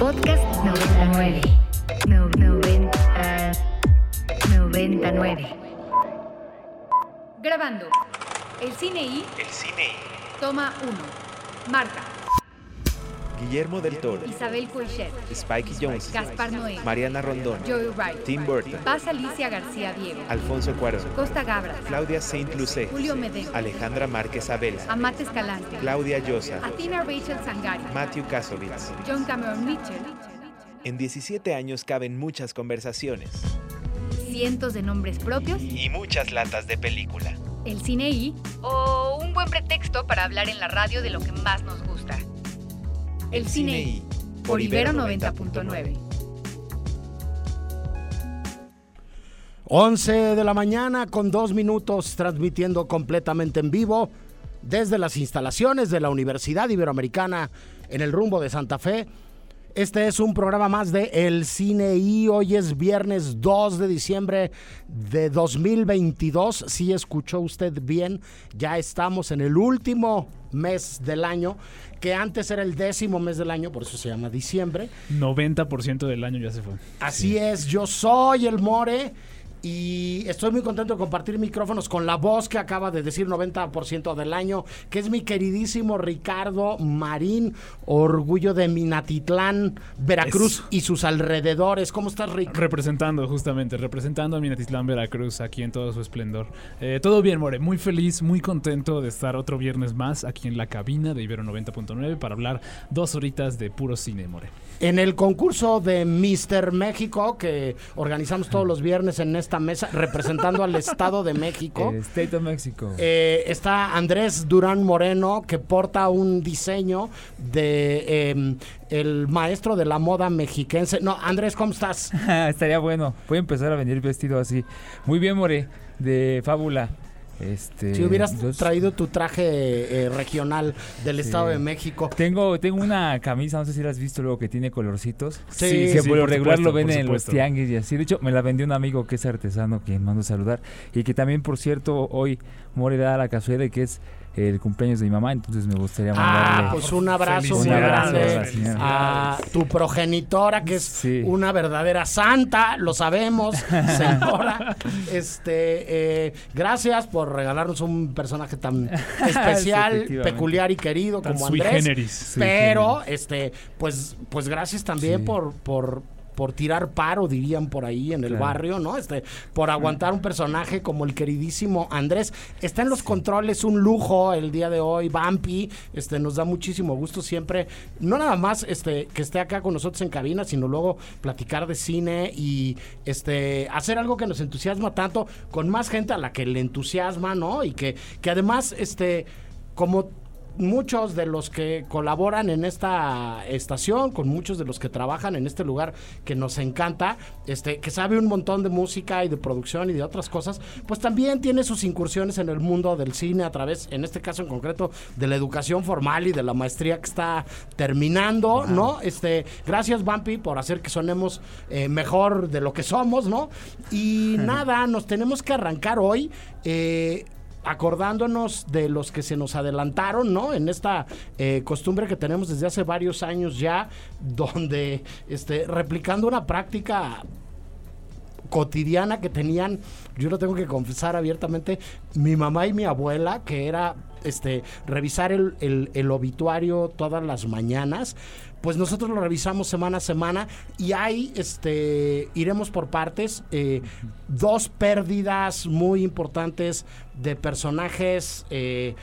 Podcast 99. No, 90, 99. Grabando. El cine y El cine y toma 1. Marta. Guillermo del Toro, Isabel Coixet. Spike Jones, Gaspar Noé. Mariana Rondón, Joey Wright. Tim Burton, Paz Alicia García Diego. Alfonso Cuarón, Costa Gabras. Claudia Saint Lucé, Julio Medeo. Alejandra Márquez Abel, Amate Escalante. Claudia Llosa, Athena Rachel Sangari. Matthew Kasovitz. John Cameron Mitchell. En 17 años caben muchas conversaciones Cientos de nombres propios. y muchas latas de película. El cine y. O un buen pretexto para hablar en la radio de lo que más nos gusta. El cine. Por Ibero 90.9. 11 de la mañana con dos minutos transmitiendo completamente en vivo desde las instalaciones de la Universidad Iberoamericana en el rumbo de Santa Fe. Este es un programa más de El Cine y hoy es viernes 2 de diciembre de 2022. Si escuchó usted bien, ya estamos en el último mes del año, que antes era el décimo mes del año, por eso se llama diciembre. 90% del año ya se fue. Así es, yo soy el More y estoy muy contento de compartir micrófonos con la voz que acaba de decir 90% del año, que es mi queridísimo Ricardo Marín, orgullo de Minatitlán, Veracruz y sus alrededores. ¿Cómo estás, Rick? Representando, justamente, representando a Minatitlán, Veracruz, aquí en todo su esplendor. Eh, todo bien, More, muy feliz, muy contento de estar otro viernes más aquí en la cabina de Ibero 90.9 para hablar dos horitas de puro cine, More. En el concurso de Mister México, que organizamos todos los viernes en esta mesa, representando al Estado de México. El State of Mexico. Eh, está Andrés Durán Moreno, que porta un diseño de eh, el maestro de la moda mexiquense. No, Andrés, ¿cómo estás? Estaría bueno. Voy a empezar a venir vestido así. Muy bien, More, de fábula. Este, Si hubieras traído tu traje eh, regional del Sí. Estado de México. Tengo, tengo una camisa, no sé si la has visto luego, que tiene colorcitos. Sí, que sí, por lo regular supuesto, lo ven por en los tianguis y así. De hecho, me la vendió un amigo que es artesano, que mando a saludar. Y que también, por cierto, hoy More da la casualidad de que es el cumpleaños de mi mamá, entonces me gustaría mandarle... Ah, pues un abrazo muy Un abrazo grande a la señora. a tu progenitora, que es Sí. una verdadera santa, lo sabemos, señora. Este, eh, gracias por regalarnos un personaje tan especial, peculiar y querido Tan como sui Andrés. generis. Sui Pero, este, pues, pues gracias también Sí. por, por, por tirar paro, dirían por ahí en el Claro. barrio, ¿no? Este, por aguantar un personaje como el queridísimo Andrés. Está en los controles, un lujo el día de hoy, Bumpy. Este, nos da muchísimo gusto siempre, no nada más este, que esté acá con nosotros en cabina, sino luego platicar de cine y este, hacer algo que nos entusiasma tanto, con más gente a la que le entusiasma, ¿no? Y que, que además, este, como muchos de los que colaboran en esta estación, con muchos de los que trabajan en este lugar que nos encanta, este, que sabe un montón de música y de producción y de otras cosas, pues también tiene sus incursiones en el mundo del cine a través, en este caso en concreto, de la educación formal y de la maestría que está terminando, ¿no? Este, gracias Bumpy por hacer que sonemos eh, mejor de lo que somos, ¿no? Y nada, nos tenemos que arrancar hoy. eh, acordándonos de los que se nos adelantaron, ¿no? En esta eh, costumbre que tenemos desde hace varios años ya, donde, este, replicando una práctica cotidiana que tenían, yo lo tengo que confesar abiertamente, mi mamá y mi abuela, que era este revisar el, el- el obituario todas las mañanas. Pues nosotros lo revisamos semana a semana y hay, este, iremos por partes, eh, dos pérdidas muy importantes de personajes eh,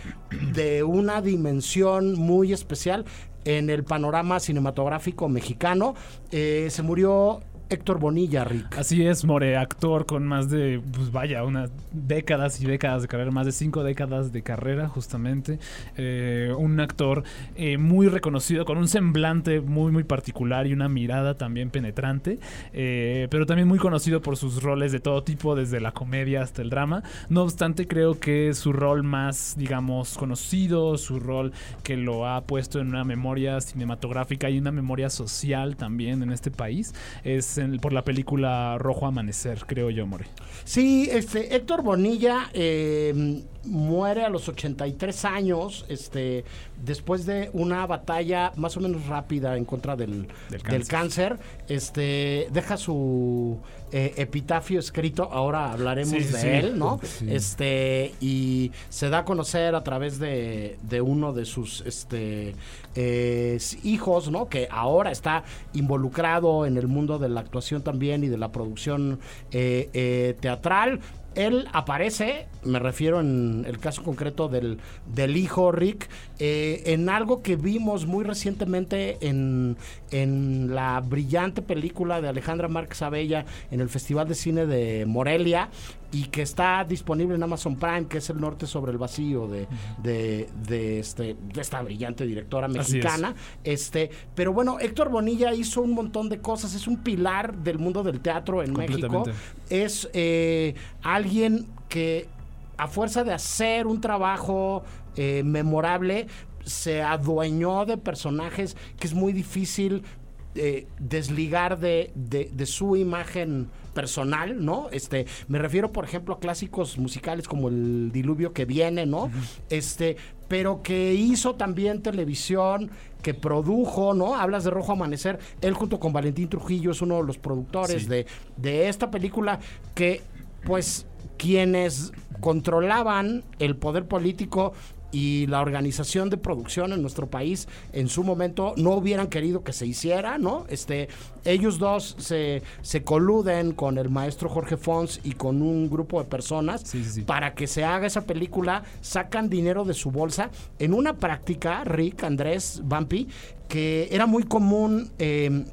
de una dimensión muy especial en el panorama cinematográfico mexicano. Eh, se murió Héctor Bonilla, Rick. Así es, More, actor con más de, pues vaya, unas décadas y décadas de carrera, más de cinco décadas de carrera, justamente. Eh, un actor eh, muy reconocido, con un semblante muy, muy particular y una mirada también penetrante, eh, pero también muy conocido por sus roles de todo tipo, desde la comedia hasta el drama. No obstante, creo que su rol más, digamos, conocido, su rol que lo ha puesto en una memoria cinematográfica y una memoria social también en este país, es por la película Rojo Amanecer, creo yo, More. Sí, este, Héctor Bonilla eh, muere a los 83 años, este, después de una batalla más o menos rápida en contra del, Del del cáncer. Este, deja su eh, epitafio escrito, ahora hablaremos Sí, de sí. él, ¿no? Sí. Este, y se da a conocer a través de, de uno de sus este, eh, hijos, ¿no? Que ahora está involucrado en el mundo de la actuación también y de la producción eh, teatral. Él aparece, me refiero en el caso concreto del, del hijo Rick, eh, en algo que vimos muy recientemente en, en la brillante película de Alejandra Márquez Abella en el Festival de Cine de Morelia y que está disponible en Amazon Prime, que es El Norte sobre el Vacío de, de, de este, de esta brillante directora es. mexicana. Este, pero bueno, Héctor Bonilla hizo un montón de cosas, es un pilar del mundo del teatro en México. Es eh, alguien que a fuerza de hacer un trabajo eh, memorable, se adueñó de personajes que es muy difícil eh, desligar de, de- de su imagen personal, ¿no? Este, me refiero, por ejemplo, a clásicos musicales como El Diluvio que viene, ¿no? Este, pero que hizo también televisión, que produjo, ¿no? Hablas de Rojo Amanecer, él junto con Valentín Trujillo es uno de los productores Sí. de, de esta película que, pues, quienes controlaban el poder político y la organización de producción en nuestro país en su momento no hubieran querido que se hiciera, ¿no? Este, ellos dos se, se coluden con el maestro Jorge Fons y con un grupo de personas Sí, sí, sí. para que se haga esa película, sacan dinero de su bolsa en una práctica, Rick, Andrés, Vampi, que era muy común. eh,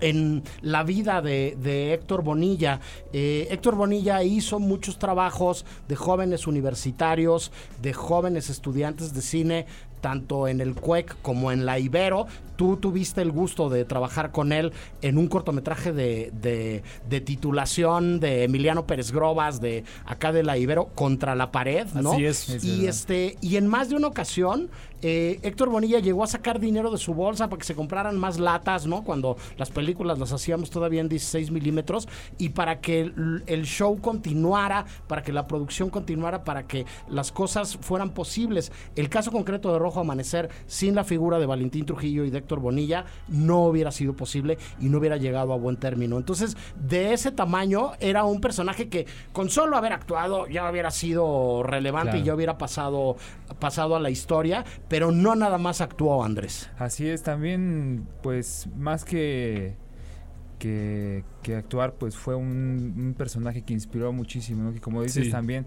en la vida de, de Héctor Bonilla. Eh, Héctor Bonilla hizo muchos trabajos de jóvenes universitarios, de jóvenes estudiantes de cine, tanto en el CUEC como en la Ibero. Tú tuviste el gusto de trabajar con él en un cortometraje de, de- de titulación de Emiliano Pérez Grobas, de acá de la Ibero, Contra la pared, ¿no? Así es. Es y este y en más de una ocasión eh, Héctor Bonilla llegó a sacar dinero de su bolsa para que se compraran más latas, ¿no? Cuando las películas las hacíamos todavía en 16 milímetros y para que el, el show continuara, para que la producción continuara, para que las cosas fueran posibles. El caso concreto de Rojo Amanecer, sin la figura de Valentín Trujillo y de Héctor Bonilla, no hubiera sido posible y no hubiera llegado a buen término. Entonces, de ese tamaño, era un personaje que con solo haber actuado ya hubiera sido relevante Claro. y ya hubiera pasado, pasado a la historia, pero no nada más actuó Andrés. Así es, también, pues, más que, que, que actuar, pues fue un, un personaje que inspiró muchísimo, ¿no? Que como dices Sí. también,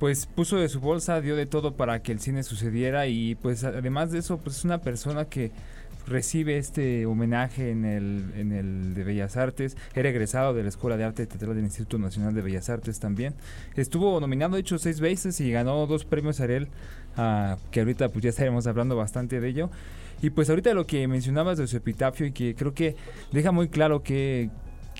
pues puso de su bolsa, dio de todo para que el cine sucediera y pues además de eso, pues es una persona que recibe este homenaje en el, en el de Bellas Artes, era egresado de la Escuela de Arte Teatral del Instituto Nacional de Bellas Artes también. Estuvo nominado, de hecho, seis veces y ganó dos premios Ariel, ah, que ahorita pues ya estaremos hablando bastante de ello. Y pues ahorita lo que mencionabas de su epitafio y que creo que deja muy claro que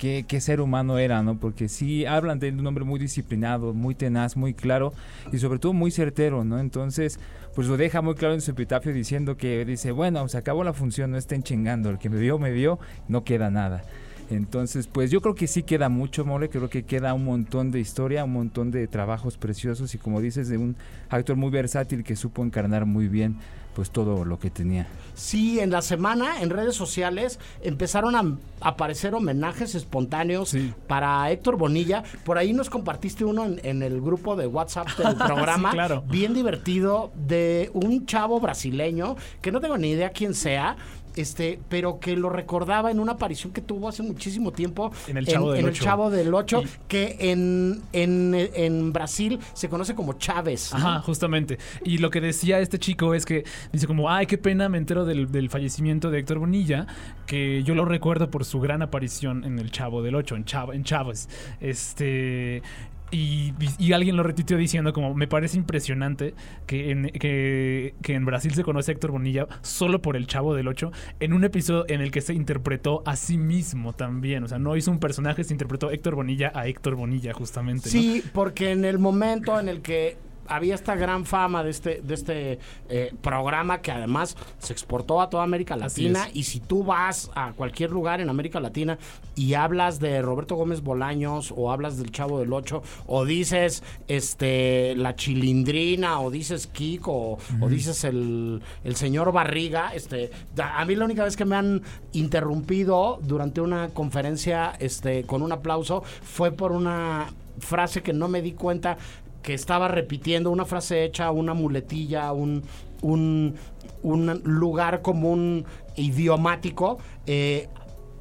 qué, ser humano era, ¿no? Porque sí hablan de un hombre muy disciplinado, muy tenaz, muy claro y sobre todo muy certero, ¿no? Entonces, pues lo deja muy claro en su epitafio diciendo que dice, bueno, se acabó la función, no estén chingando, el que me vio, me vio, no queda nada. Entonces, pues yo creo que sí queda mucho, More, creo que queda un montón de historia, un montón de trabajos preciosos y como dices, de un actor muy versátil que supo encarnar muy bien pues todo lo que tenía. Sí, en la semana en redes sociales empezaron a aparecer homenajes espontáneos Sí. para Héctor Bonilla. Por ahí nos compartiste uno en, en el grupo de WhatsApp del programa. Sí, claro. Bien divertido de un chavo brasileño que no tengo ni idea quién sea. Este, pero que lo recordaba en una aparición que tuvo hace muchísimo tiempo En El Chavo del en el Ocho. Chavo del 8, Y- que en, en, en Brasil se conoce como Chávez. ¿no? Ajá, justamente. Y lo que decía este chico es que dice como, ay, qué pena, me entero del, del fallecimiento de Héctor Bonilla, que yo lo recuerdo por su gran aparición en El Chavo del 8, en, Chavo, en Chávez. Este... Y, alguien lo retuiteó diciendo como, me parece impresionante que en, que, en Brasil se conoce a Héctor Bonilla solo por el Chavo del 8, en un episodio en el que se interpretó a sí mismo también. O sea, no hizo un personaje, se interpretó Héctor Bonilla a Héctor Bonilla justamente. Sí, porque en el momento en el que había esta gran fama de este, de este eh, programa que además se exportó a toda América Latina. Y si tú vas a cualquier lugar en América Latina y hablas de Roberto Gómez Bolaños o hablas del Chavo del Ocho o dices este la chilindrina o dices Kiko o, o dices el, el señor Barriga, este, a mí la única vez que me han interrumpido durante una conferencia este, con un aplauso fue por una frase que no me di cuenta que estaba repitiendo, una frase hecha, una muletilla, un, un, un lugar común idiomático. eh,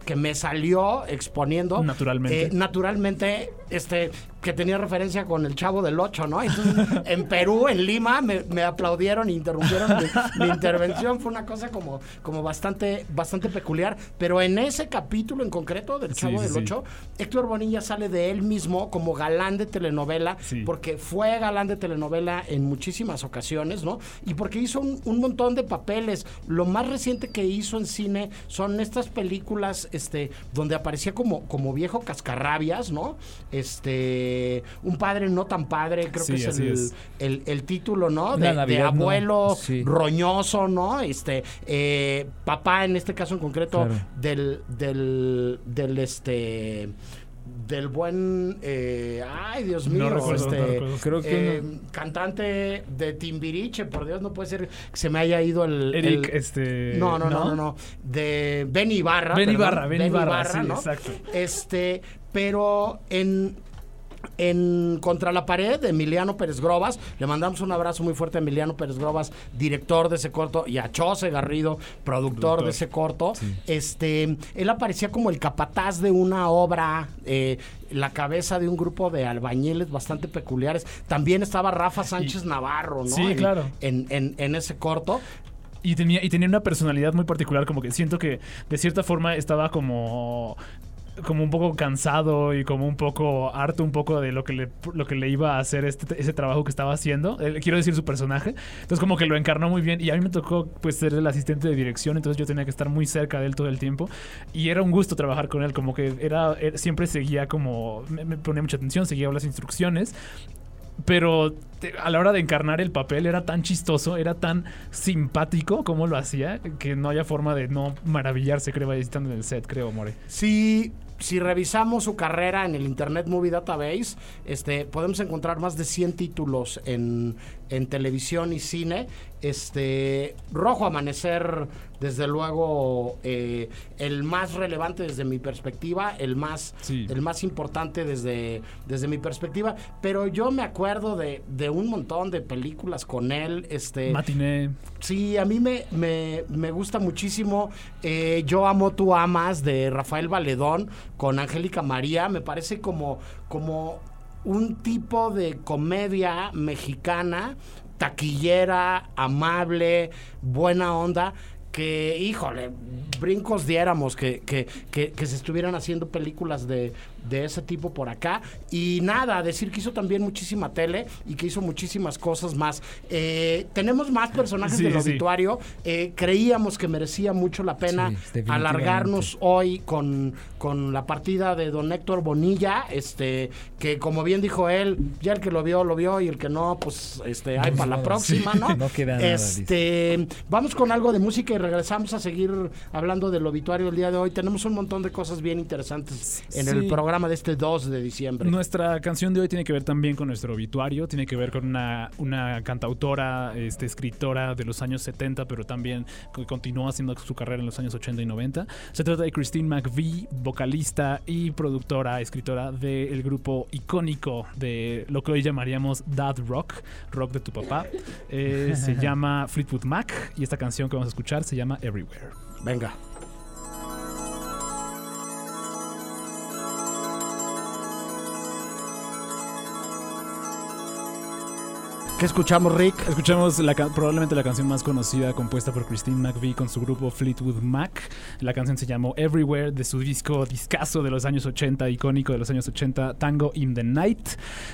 que me salió exponiendo Naturalmente. eh, naturalmente este que tenía referencia con el chavo del 8, ¿no? Entonces, en Perú, en Lima, me, me aplaudieron e interrumpieron mi, mi intervención. Fue una cosa como, como bastante, bastante peculiar. Pero en ese capítulo en concreto del Sí, Chavo sí, del sí. 8, Héctor Bonilla sale de él mismo como galán de telenovela, Sí. porque fue galán de telenovela en muchísimas ocasiones, ¿no? Y porque hizo un, un montón de papeles. Lo más reciente que hizo en cine son estas películas este, donde aparecía como, como viejo cascarrabias, ¿no? Este, un padre no tan padre, creo Sí, que es el, es. el- el título, ¿no? De, de Navidad, ¿no? abuelo Sí. roñoso, ¿no? Este, eh, papá en este caso en concreto Claro. del, del, del este del buen eh, ay Dios No mío recuerdo, este no recuerdo. Creo que eh, cantante de Timbiriche por Dios no puede ser que se me haya ido el Eric, el- este. no, no, no, no, no. De Ben Ibarra. Ben perdón, Ibarra, Ben Ibarra, sí, ¿no? exacto. Este, pero en, en Contra la Pared de Emiliano Pérez Grobas, le mandamos un abrazo muy fuerte a Emiliano Pérez Grobas, director de ese corto, y a Chose Garrido, productor, Productor. de ese corto. Este, él aparecía como el capataz de una obra, eh, la cabeza de un grupo de albañiles bastante peculiares. También estaba Rafa Sánchez Navarro, ¿no? Sí, En- claro. En, en, en ese corto. Y tenía, y tenía una personalidad muy particular, como que siento que de cierta forma estaba como como un poco cansado y como un poco harto un poco de lo que le, lo que le iba a hacer este, ese trabajo que estaba haciendo. Eh, quiero decir su personaje. Entonces como que lo encarnó muy bien y a mí me tocó pues ser el asistente de dirección, entonces yo tenía que estar muy cerca de él todo el tiempo y era un gusto trabajar con él, como que era, era- siempre seguía como me, ponía mucha atención, seguía las instrucciones pero a la hora de encarnar el papel era tan chistoso, era tan simpático como lo hacía, que no haya forma de no maravillarse, creo, estando en el set, creo, More. Si, si revisamos su carrera en el Internet Movie Database, este, podemos encontrar más de 100 títulos en, en televisión y cine. Este, Rojo Amanecer, desde luego, eh, el más relevante desde mi perspectiva, el más, Sí. el más importante desde, desde mi perspectiva. Pero yo me acuerdo de, de un montón de películas con él. Este, Matiné. Sí, a mí me, me, me gusta muchísimo. eh, Yo amo, tú amas de Rafael Valedón con Angélica María. Me parece como, como un tipo de comedia mexicana, taquillera, amable, buena onda. Que, híjole, brincos diéramos que, que, que, que se estuvieran haciendo películas de, de ese tipo por acá. Y nada, decir que hizo también muchísima tele y que hizo muchísimas cosas más. Eh, tenemos más personajes Sí, del sí. obituario. Eh, creíamos que merecía mucho la pena Sí, alargarnos hoy con, con la partida de don Héctor Bonilla, este, que como bien dijo él, ya el que lo vio, lo vio, y el que no, pues este, hay para la próxima. ¿no? No queda nada, Este, vamos con algo de música y regresamos a seguir hablando del obituario el día de hoy. Tenemos un montón de cosas bien interesantes en el Sí. Programa de este 2 de diciembre. Nuestra canción de hoy tiene que ver también con nuestro obituario, tiene que ver con una, una cantautora, este, escritora de los años 70, pero también que continuó haciendo su carrera en los años 80 y 90. Se trata de Christine McVie, vocalista y productora, escritora del grupo icónico de lo que hoy llamaríamos Dad Rock, rock de tu papá. Eh, se llama Fleetwood Mac y esta canción que vamos a escuchar se llama Everywhere. Venga. ¿Qué escuchamos, Rick? Escuchamos probablemente la canción más conocida compuesta por Christine McVie con su grupo Fleetwood Mac. La canción se llamó Everywhere de su disco discazo de los años 80, icónico de los años 80, Tango in the Night.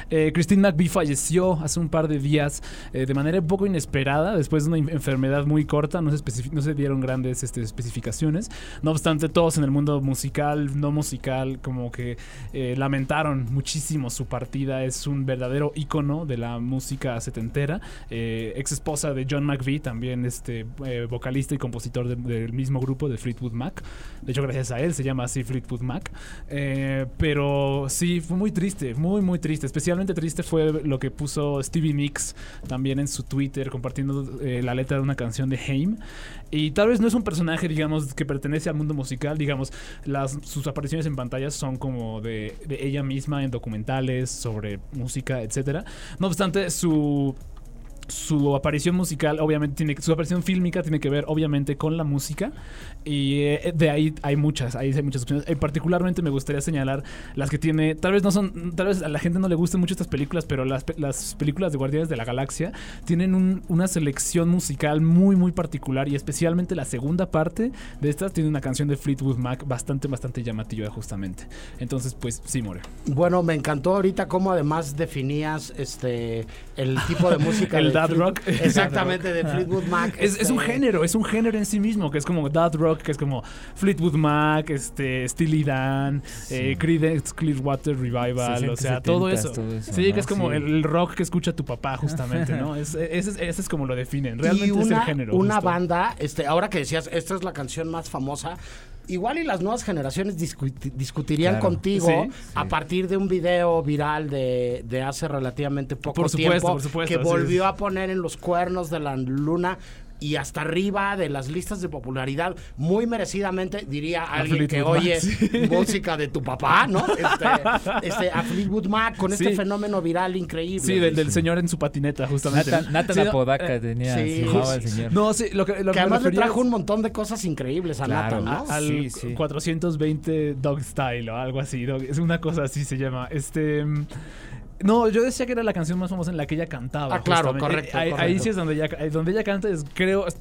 Eh, Christine McVie falleció hace un par de días eh, de manera un poco inesperada después de una enfermedad muy corta. No se, no se dieron grandes este, especificaciones. No obstante, todos en el mundo musical, no musical, como que eh, lamentaron muchísimo su partida. Es un verdadero ícono de la música setentera eh, ex esposa de John McVie, también este eh, vocalista y compositor de- del mismo grupo de Fleetwood Mac. De hecho, gracias a él se llama así Fleetwood Mac. Eh, pero sí, fue muy triste, muy, muy triste. Especialmente triste fue lo que puso Stevie Nicks también en su Twitter compartiendo la letra de una canción de Haim. Y tal vez no es un personaje, digamos, que pertenece al mundo musical, digamos, las, sus apariciones en pantallas son como de, de ella misma en documentales sobre música, etcétera. No obstante, su su aparición musical, obviamente, tiene su aparición fílmica tiene que ver, obviamente, con la música. Y eh, de ahí hay muchas, ahí hay muchas opciones. Eh, particularmente me gustaría señalar las que tiene, tal vez no son, tal vez a la gente no le gusten mucho estas películas, pero las, las películas de Guardianes de la Galaxia tienen un- una selección musical muy, muy particular. Y especialmente la segunda parte de estas tiene una canción de Fleetwood Mac bastante, bastante llamativa, justamente. Entonces, pues sí, More. Bueno, me encantó ahorita cómo además definías este el tipo de música. El dad Fleet- rock. Exactamente, de Fleetwood Mac. Es, es un este, género, es un género en sí mismo, que es como Dad Rock, que es como Fleetwood Mac, este, Steely Dan, eh, Creedence Clearwater Revival, o 60s, sea, todo 70s, eso. todo eso, sí, ¿no? que es como Sí. el, rock que escucha tu papá, justamente, ¿no? Es, ese, es- ese es como lo definen. Realmente y una, es el género. Una justo. banda, este, ahora que decías, esta es la canción más famosa. Igual y las nuevas generaciones discuti- discutirían Claro. contigo Sí. a partir de un video viral de, de hace relativamente poco Por supuesto, tiempo por supuesto, que volvió es. a poner en los cuernos de la luna y hasta arriba de las listas de popularidad, muy merecidamente, diría alguien que oye sí. música de tu papá, ¿no? Este, este, a Fleetwood Mac con este fenómeno viral increíble. Sí, del, del señor en su patineta, justamente. Nathan, Nathan Sí, Apodaca eh, tenía, sí, se llamaba el señor. No, sí, lo que, lo que además le trajo es un montón de cosas increíbles a Claro. Nathan, ¿no? a- al Sí, sí. 420 Dog Style o algo así. dog- es una cosa así se llama. Este. No, yo decía que era la canción más famosa en la que ella cantaba. Ah, claro, correcto, Ahí, sí es donde ella, donde ella canta, es, creo, es-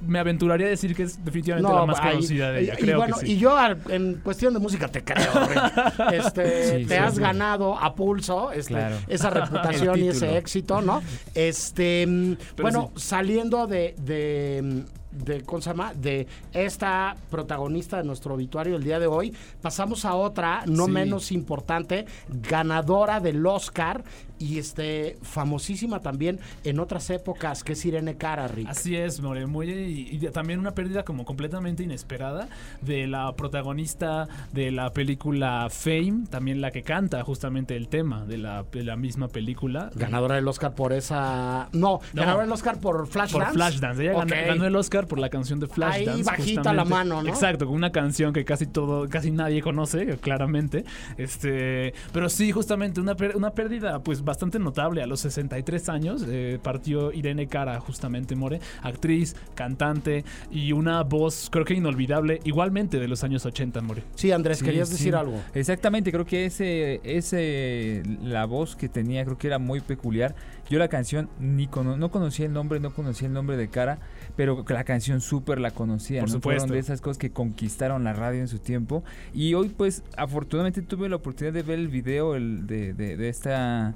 me aventuraría a decir que es definitivamente la más ahí- conocida de ella. y, creo bueno, que sí. y yo en cuestión de música te creo. Este, Sí, te sí, has sí. ganado a pulso este, Claro. esa reputación y ese éxito, ¿no? Este, mm, Pero bueno, sí. saliendo de, de, mm, de, ¿cómo se llama? De esta protagonista de nuestro obituario el día de hoy, pasamos a otra, no Sí. menos importante, ganadora del Oscar y este famosísima también en otras épocas, que es Irene Cara, Rick. Así es, More, muy y, y también una pérdida como completamente inesperada de la protagonista de la película Fame, también la que canta justamente el tema de la, de la misma película. Ganadora del Oscar por esa. No, No. ganadora del Oscar por Flashdance. Por Flashdance. Ella ganó el Oscar por la canción de Flashdance. Ahí bajita justamente. la mano, ¿no? Exacto, con una canción que casi todo, casi nadie conoce, claramente. Este, pero sí, justamente una, una pérdida, pues bastante notable. A los 63 años eh, partió Irene Cara, justamente More, actriz, cantante y una voz, creo que inolvidable, igualmente de los años 80, More. Sí, Andrés, Sí, querías sí. decir algo. Exactamente, creo que ese, ese, la voz que tenía, creo que era muy peculiar. Yo la canción ni cono- no conocía el nombre, no conocía el nombre de cara, pero la canción súper la conocía. Por ¿no? supuesto. Fueron de esas cosas que conquistaron la radio en su tiempo. Y hoy, pues, afortunadamente tuve la oportunidad de ver el video el de, de, de esta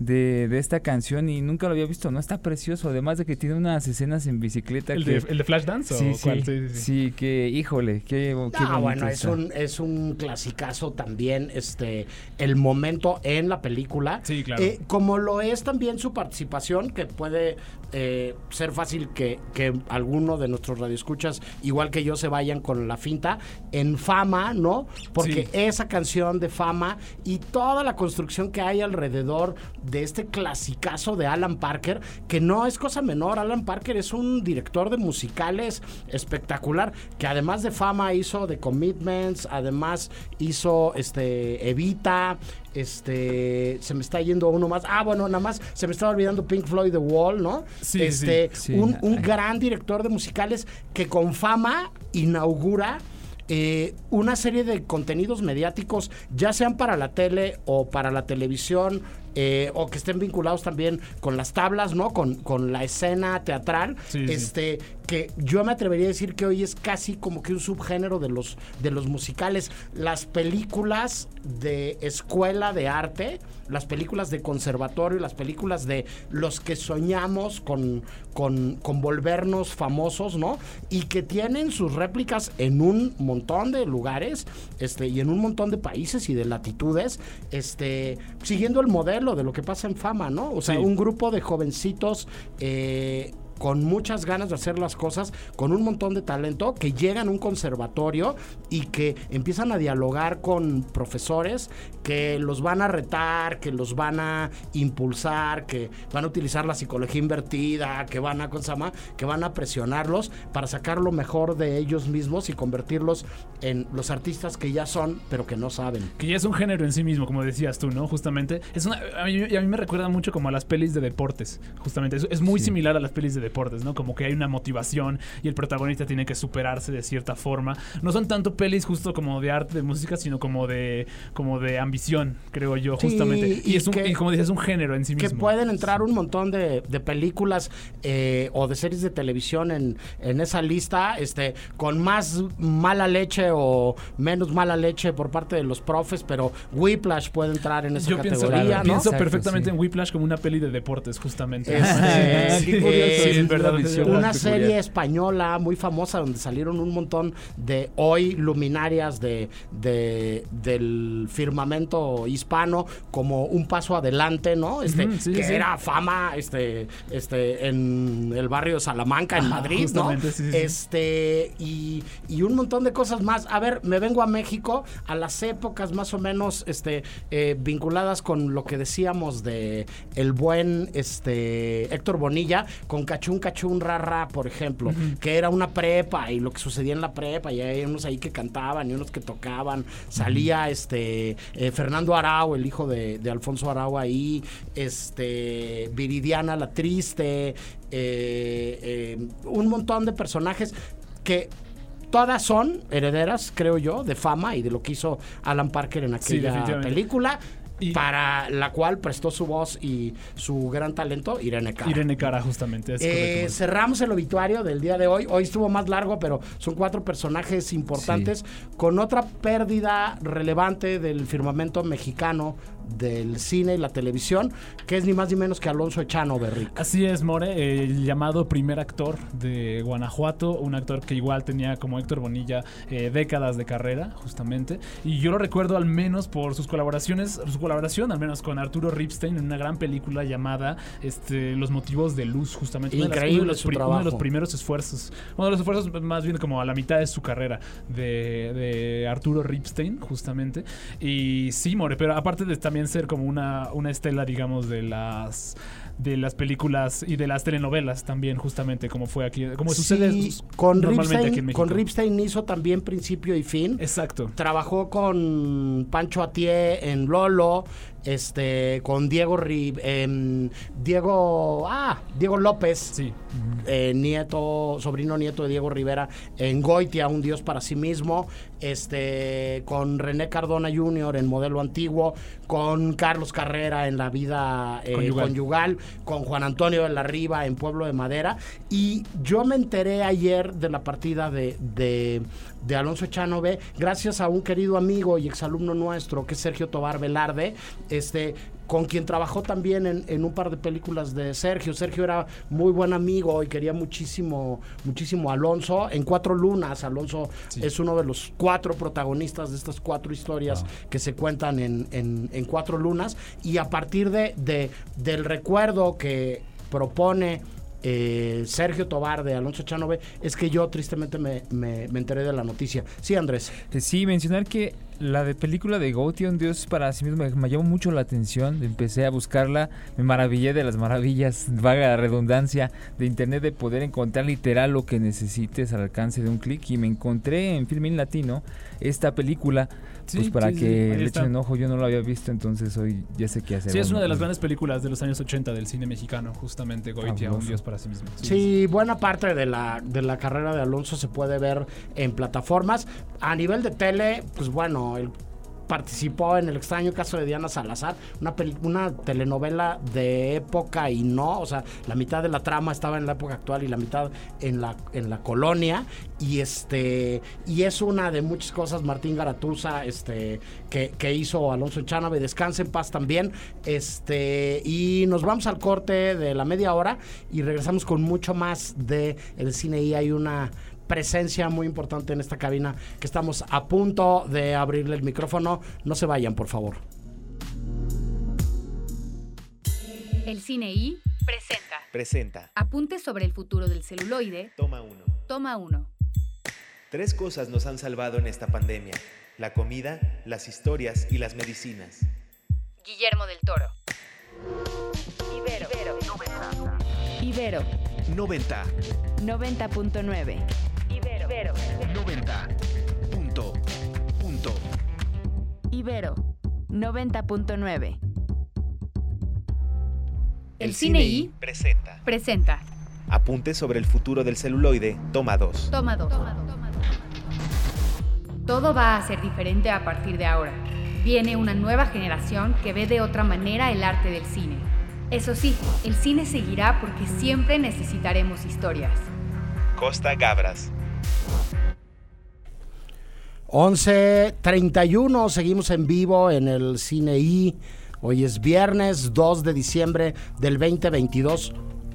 de, de esta canción y nunca lo había visto, ¿no? Está precioso, además de que tiene unas escenas en bicicleta ¿El que... de, el de Flashdance? Sí, o sí, cuál? sí, Sí, sí, sí. que híjole, qué, qué Ah, bonito bueno, es está. un, es un clasicazo también, este, el momento en la película. Sí, claro. Eh, como lo es también su participación, que puede eh, ser fácil que, que alguno de nuestros radioescuchas, igual que yo, se vayan con la finta, en fama, ¿no? Porque Sí. esa canción de fama y toda la construcción que hay alrededor de este clasicazo de Alan Parker, que no es cosa menor, Alan Parker es un director de musicales espectacular, que además de fama hizo The Commitments, además hizo este Evita, este se me está yendo uno más. Ah, bueno, nada más se me estaba olvidando Pink Floyd The Wall, ¿no? Sí, este, sí. Sí. un, un gran director de musicales que con fama inaugura eh, una serie de contenidos mediáticos, ya sean para la tele o para la televisión, eh, o que estén vinculados también con las tablas, ¿no? Con, con la escena teatral. Sí, sí. Que yo me atrevería a decir que hoy es casi como que un subgénero de los, de los musicales. Las películas de escuela de arte, las películas de conservatorio, las películas de los que soñamos con, con, con volvernos famosos, ¿no? Y que tienen sus réplicas en un montón de lugares este, y en un montón de países y de latitudes, este, siguiendo el modelo modelo de lo que pasa en fama, ¿no? O sea, Sí. un grupo de jovencitos eh, con muchas ganas de hacer las cosas, con un montón de talento, que llegan a un conservatorio y que empiezan a dialogar con profesores que los van a retar, que los van a impulsar, que van a utilizar la psicología invertida, que van a, que van a presionarlos para sacar lo mejor de ellos mismos y convertirlos en los artistas que ya son, pero que no saben. Que ya es un género en sí mismo, como decías tú, ¿no? Justamente. Es una, a, mí, a mí me recuerda mucho como a las pelis de deportes. Justamente. Es, es muy similar a las pelis de deportes, ¿no? Como que hay una motivación y el protagonista tiene que superarse de cierta forma. No son tanto pelis justo como de arte, de música, sino como de, como de ambición, creo yo, Sí, justamente. Y, y es un, que- y como dices, es un género en sí que mismo. pueden entrar un montón de, de películas eh, o de series de televisión en, en esa lista, este, con más mala leche o menos mala leche por parte de los profes, pero Whiplash puede entrar en esa Yo pienso, categoría, ¿no? pienso Exacto, perfectamente sí. en Whiplash como una peli de deportes, justamente. Este, Sí, eh, sí, es verdad. una serie española muy famosa donde salieron un montón de hoy luminarias de, de- del firmamento hispano como un paso adelante, ¿no? Este, sí, que sí. era fama este, este, en el barrio de Salamanca, en Madrid, ¿no? sí. Este, y, y un montón de cosas más. A ver, me vengo a México a las épocas más o menos este, eh, vinculadas con lo que decíamos de el buen este, Héctor Bonilla, con Cachún Cachún Rara, por ejemplo, que era una prepa y lo que sucedía en la prepa, y hay unos ahí que cantaban y unos que tocaban. Salía este eh, Fernando Arau, el hijo de, de Alfonso Arau ahí, este Viridiana la Triste, eh, eh, un montón de personajes que todas son herederas, creo yo, de fama y de lo que hizo Alan Parker en aquella película. Y- para la cual prestó su voz y su gran talento Irene Cara. Irene Cara, justamente. es Eh, cerramos el obituario del día de hoy. Hoy estuvo más largo, pero son cuatro personajes importantes con otra pérdida relevante del firmamento mexicano del cine y la televisión, que es ni más ni menos que Alonso Echano Berric. Así es, More, el llamado primer actor de Guanajuato, un actor que igual tenía como Héctor Bonilla eh, décadas de carrera, justamente, y yo lo recuerdo al menos por sus colaboraciones, su colaboración al menos con Arturo Ripstein en una gran película llamada este, Los motivos de luz, justamente. De Increíble uno de los Uno de los primeros esfuerzos, uno de los esfuerzos más bien como a la mitad de su carrera de, de Arturo Ripstein, justamente, y sí, More, pero aparte de también ser como una, una estela, digamos, de las de las películas y de las telenovelas también, justamente, como fue aquí, como sucede Sí, s- con normalmente aquí en México. con Ripstein hizo también principio y fin. Exacto. Trabajó con Pancho Atié en Lolo, este, con Diego Rib, em, Diego, ah, Diego López, Sí. eh, nieto, sobrino nieto de Diego Rivera en Goitia, un dios para sí mismo, este, con René Cardona Jr. en Modelo Antiguo, con Carlos Carrera en La Vida eh, Conyugal. conyugal. con Juan Antonio de la Riva en Pueblo de Madera, y yo me enteré ayer de la partida de, de, de Alonso Echanove, gracias a un querido amigo y exalumno nuestro, que es Sergio Tobar Velarde, este con quien trabajó también en, en un par de películas de Sergio. Sergio era muy buen amigo y quería muchísimo, muchísimo a Alonso. En Cuatro Lunas, Alonso es uno de los cuatro protagonistas de estas cuatro historias que se cuentan en, en- en Cuatro Lunas. Y a partir de, de- del recuerdo que propone eh, Sergio Tobar de Alonso Chanove, es que yo tristemente me, me- me enteré de la noticia. Sí, Andrés. Eh, Sí, mencionar que la de película de Gauti, un dios para sí mismo, me, me llamó mucho la atención. Empecé a buscarla, me maravillé de las maravillas, vaga redundancia, de internet de poder encontrar literal lo que necesites al alcance de un clic. Y me encontré en Filmin Latino esta película, Sí, pues para sí, sí, que ahí le echen un ojo. Yo no lo había visto, entonces hoy ya sé qué hacer. Sí, es una de las Vamos. grandes películas de los años 80 del cine mexicano, justamente Goitia, un dios para sí mismo. Sí, buena parte de la, de la carrera de Alonso se puede ver en plataformas. A nivel de tele, pues bueno, él participó en el extraño caso de Diana Salazar, una, una telenovela de época y no, o sea, la mitad de la trama estaba en la época actual y la mitad en la, en la colonia. Y este, y es una de muchas cosas, Martín Garatuza, este, que, que hizo Alonso Echanove, descanse en paz también. Este, y nos vamos al corte de la media hora y regresamos con mucho más de el cine y hay una presencia muy importante en esta cabina que estamos a punto de abrirle el micrófono. No se vayan, por favor. El Cine I presenta Presenta. Apuntes sobre el futuro del celuloide. Toma uno. Toma 1. Tres cosas nos han salvado en esta pandemia. La comida, las historias y las medicinas. Guillermo del Toro. Ibero. Ibero 90. 90.9. Ibero. 90. Punto. Punto. Ibero 90.9. El Cine I presenta. presenta Apuntes sobre el futuro del celuloide. Toma 2. Toma 2. Todo va a ser diferente a partir de ahora. Viene una nueva generación que ve de otra manera el arte del cine. Eso sí, el cine seguirá porque siempre necesitaremos historias. Costa Gabras. 11.31, seguimos en vivo en el Cine I. Hoy es viernes 2 de diciembre del 2022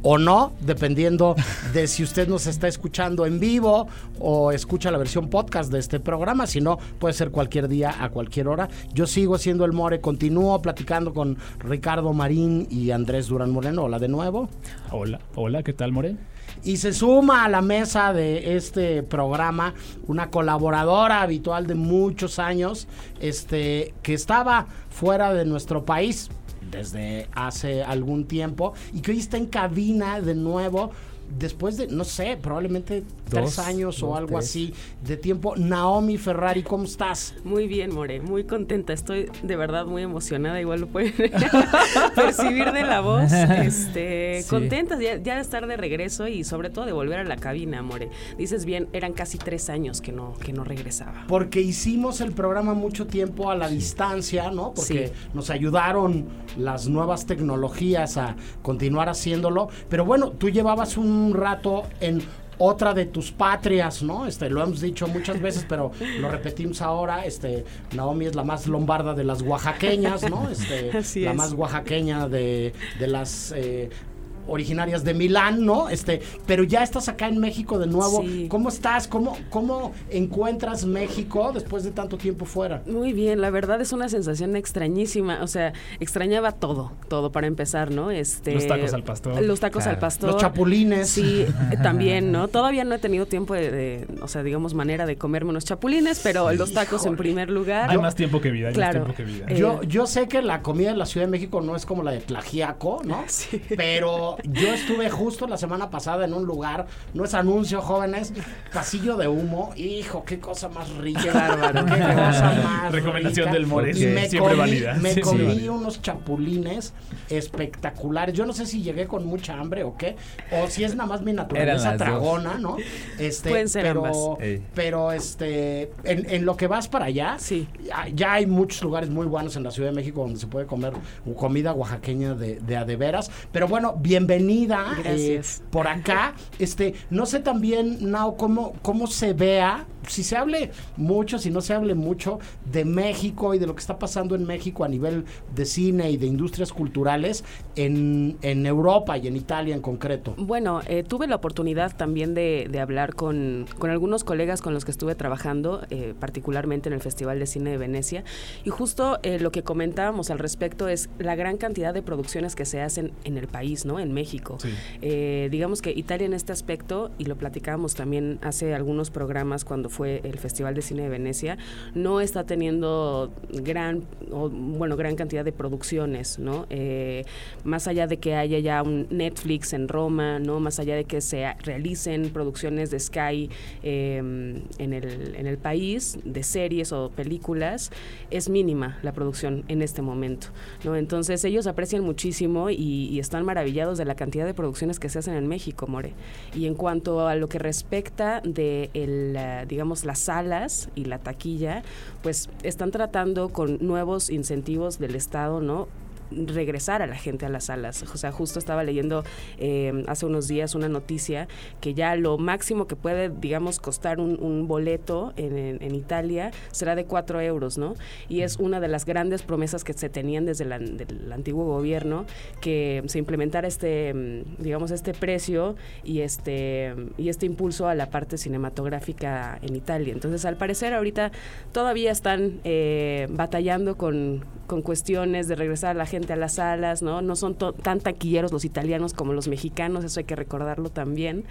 o no, dependiendo de si usted nos está escuchando en vivo o escucha la versión podcast de este programa. Si no, puede ser cualquier día, a cualquier hora. Yo sigo siendo el More, continúo platicando con Ricardo Marín y Andrés Durán Moreno. Hola de nuevo. Hola, hola, ¿qué tal, More? Y se suma a la mesa de este programa una colaboradora habitual de muchos años, este, que estaba fuera de nuestro país desde hace algún tiempo y que hoy está en cabina de nuevo después de, no sé, probablemente tres Dos, años o algo tres. así de tiempo. Naomi Ferrari, ¿cómo estás? Muy bien, More, muy contenta. Estoy de verdad muy emocionada, igual lo pueden percibir de la voz. Este, Sí. Contenta ya, ya de estar de regreso y sobre todo de volver a la cabina, More. Dices bien, eran casi tres años que no, que no regresaba. Porque hicimos el programa mucho tiempo a la distancia, ¿no? Porque Sí. nos ayudaron las nuevas tecnologías a continuar haciéndolo. Pero bueno, tú llevabas un rato en otra de tus patrias, ¿no? Este, lo hemos dicho muchas veces, pero lo repetimos ahora. Este, Naomi es la más lombarda de las oaxaqueñas, ¿no? Este, Así la es. más oaxaqueña de, de las eh, originarias de Milán, ¿no? Este, pero ya estás acá en México de nuevo. Sí. ¿Cómo estás? ¿Cómo, ¿Cómo encuentras México después de tanto tiempo fuera? Muy bien, la verdad es una sensación extrañísima, o sea, extrañaba todo, todo para empezar, ¿no? Este, Los tacos al pastor. Los tacos Claro. al pastor. Los chapulines. Sí, eh, también, ¿no? Todavía no he tenido tiempo de, de, o sea, digamos, manera de comerme unos chapulines, pero los tacos en primer lugar. Hay más tiempo que vida, hay Claro. más tiempo que vida. Eh, Yo, yo sé que la comida de la Ciudad de México no es como la de Tlajiaco, ¿no? Sí. Pero yo estuve justo la semana pasada en un lugar, no es anuncio, jóvenes, pasillo de humo. Hijo, qué cosa más rica. Bárbaro. Qué cosa más Recomendación rica. del More, Y sí, me siempre comí, válida, Me siempre comí válida. unos chapulines espectaculares. Yo no sé si llegué con mucha hambre o qué, o si es nada más mi naturaleza tragona, ¿no? Este, Pueden ser pero, ambas. Pero este, en, en lo que vas para allá, Sí. ya, ya hay muchos lugares muy buenos en la Ciudad de México donde se puede comer comida oaxaqueña de, de a de veras. Pero bueno, bienvenida eh, por acá. Este, no sé también, Nao, cómo, cómo se vea, si se hable mucho, si no se hable mucho de México y de lo que está pasando en México a nivel de cine y de industrias culturales en, en Europa y en Italia en concreto. Bueno, eh, tuve la oportunidad también de, de hablar con, con algunos colegas con los que estuve trabajando, eh, particularmente en el Festival de Cine de Venecia, y justo eh, lo que comentábamos al respecto es la gran cantidad de producciones que se hacen en el país, ¿no? En México. Sí. Eh, digamos que Italia en este aspecto, y lo platicábamos también hace algunos programas cuando fue el Festival de Cine de Venecia, no está teniendo gran, o, bueno, gran cantidad de producciones, ¿no? Eh, más allá de que haya ya un Netflix en Roma, ¿no? Más allá de que se realicen producciones de Sky eh, en, el, en el país, de series o películas, es mínima la producción en este momento, ¿no? Entonces ellos aprecian muchísimo y, y están maravillados de la cantidad de producciones que se hacen en México, More. Y en cuanto a lo que respecta de, el, eh, digamos, las salas y la taquilla, pues están tratando con nuevos incentivos del Estado, ¿no? Regresar a la gente a las salas. O sea, justo estaba leyendo eh, hace unos días una noticia que ya lo máximo que puede, digamos, costar un, boleto en, Italia será de 4 euros, ¿no? Y es una de las grandes promesas que se tenían desde del antiguo gobierno, que se implementara este, mm, digamos, este precio y este, y este impulso a la parte cinematográfica en Italia. Entonces, al parecer, ahorita todavía están eh, batallando con, con cuestiones de regresar a la gente a las salas, ¿no? No son tan taquilleros los italianos como los mexicanos, eso hay que recordarlo también.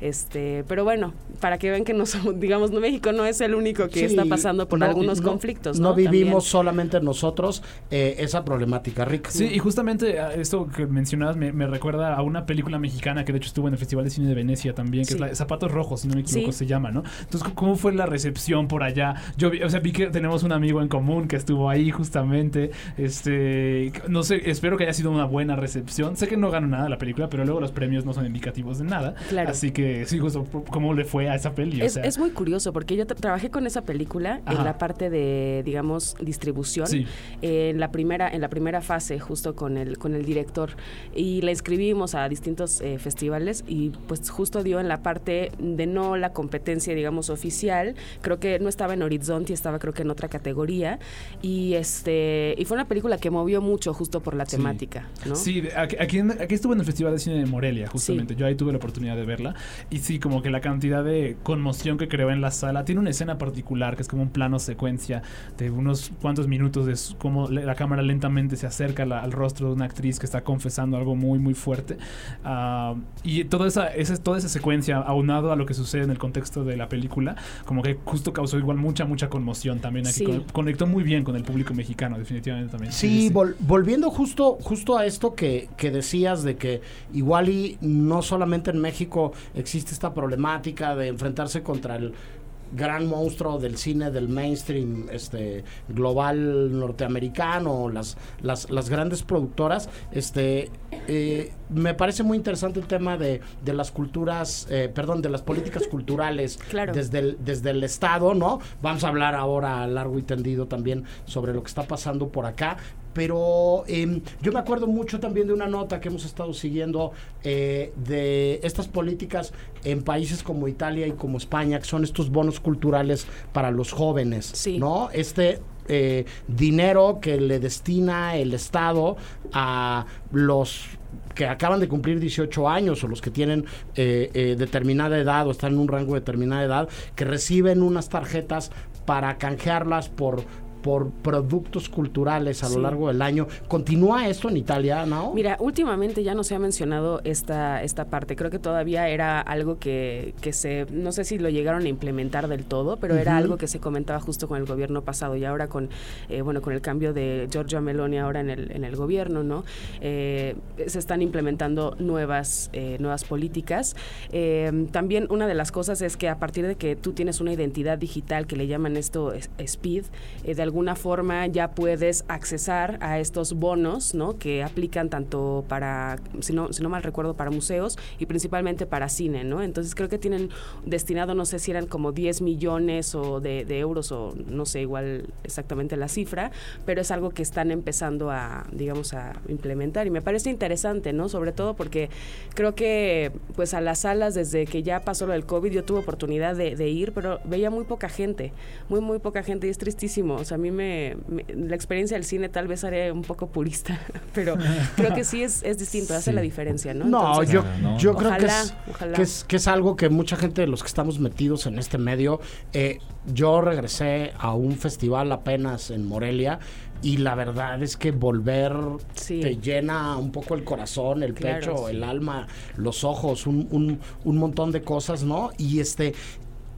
Este, pero bueno, para que vean que no somos, digamos, no, México no es el único que Sí, está pasando por no- algunos no- conflictos, No ¿no? vivimos También. solamente nosotros eh, esa problemática rica. Sí, y justamente a esto que mencionabas me, me recuerda a una película mexicana que de hecho estuvo en el Festival de Cine de Venecia también, que Sí. es la Zapatos Rojos, si no me equivoco, Sí. se llama, ¿no? Entonces, ¿cómo fue la recepción por allá? Yo vi, o sea, vi que tenemos un amigo en común que estuvo ahí justamente. Este, no sé, espero que haya sido una buena recepción. Sé que no ganó nada la película, pero luego los premios no son indicativos de nada. Claro. Así que, sí, justo, ¿cómo le fue a esa peli? O Es, sea, es muy curioso porque yo tra- trabajé con esa película Ajá. en la parte de, digamos, distribución. Sí. en la primera en la primera fase justo con el con el director y la inscribimos a distintos eh, festivales y pues justo dio en la parte de no la competencia digamos oficial creo que no estaba en Horizonte estaba creo que en otra categoría y este y fue una película que movió mucho justo por la Sí. temática ¿no? Sí, aquí, aquí, estuve en el Festival de Cine de Morelia, justamente. Yo ahí tuve la oportunidad de verla. Y sí, como que la cantidad de conmoción que creó en la sala. Tiene una escena particular que es como un plano secuencia de unos cuantos minutos de cómo la cámara lentamente se acerca a la- al rostro de una actriz que está confesando algo muy, muy fuerte. Ah, y toda esa, esa, toda esa secuencia, aunado a lo que sucede en el contexto de la película, como que justo causó igual mucha, mucha conmoción también aquí. Sí. Con- conectó muy bien con el público mexicano, definitivamente también. Sí, vol- volviendo justo, justo a esto que, que decías de que igual y no solamente en México existe esta problemática de enfrentarse contra el gran monstruo del cine del mainstream este global norteamericano las las, las grandes productoras este eh, me parece muy interesante el tema de, de las culturas eh, perdón de las políticas culturales Claro. desde el, desde el estado no vamos a hablar ahora largo y tendido también sobre lo que está pasando por acá pero eh, yo me acuerdo mucho también de una nota que hemos estado siguiendo eh, de estas políticas en países como Italia y como España, que son estos bonos culturales para los jóvenes, Sí. ¿no? Este eh, dinero que le destina el Estado a los que acaban de cumplir 18 años o los que tienen eh, eh, determinada edad o están en un rango de determinada edad, que reciben unas tarjetas para canjearlas por por productos culturales a lo Sí. largo del año. ¿Continúa esto en Italia, no? Mira, últimamente ya no se ha mencionado esta, esta parte. Creo que todavía era algo que, que se, no sé si lo llegaron a implementar del todo, pero era Ujú. algo que se comentaba justo con el gobierno pasado y ahora con, eh, bueno, con el cambio de Giorgia Meloni ahora en el, en el gobierno, ¿no? Eh, se están implementando nuevas, eh, nuevas políticas. Eh, también una de las cosas es que a partir de que tú tienes una identidad digital que le llaman esto es- SPID, eh, de alguna forma ya puedes accesar a estos bonos, ¿no? Que aplican tanto para, si no, si no mal recuerdo, para museos y principalmente para cine, ¿no? Entonces creo que tienen destinado, no sé si eran como 10 millones o de, euros o no sé igual exactamente la cifra, pero es algo que están empezando a, digamos, a implementar y me parece interesante, ¿no? Sobre todo porque creo que pues a las salas desde que ya pasó lo del COVID yo tuve oportunidad de, de ir, pero veía muy poca gente, muy muy poca gente y es tristísimo, o sea, a mí me, me- la experiencia del cine tal vez haré un poco purista, pero creo que sí es, es distinto, hace Sí. la diferencia, ¿no? No, Entonces, yo, no, yo no. creo que es, ojalá. que, es, que es algo que mucha gente de los que estamos metidos en este medio, eh, yo regresé a un festival apenas en Morelia y la verdad es que volver Sí. te llena un poco el corazón, el Claro, pecho, sí. el alma, los ojos, un, un, un montón de cosas, ¿no? Y este...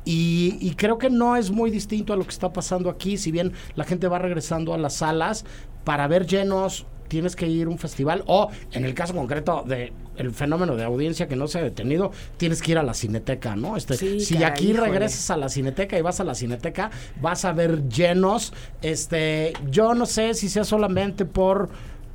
Y, y creo que no es muy distinto a lo que está pasando aquí, si bien la gente va regresando a las salas para ver llenos, tienes que ir a un festival o en el caso concreto de el fenómeno de audiencia que no se ha detenido, tienes que ir a la cineteca, ¿no? Este, Sí, si caray, aquí híjole. regresas a la cineteca y vas a la cineteca, vas a ver llenos, este, yo no sé si sea solamente por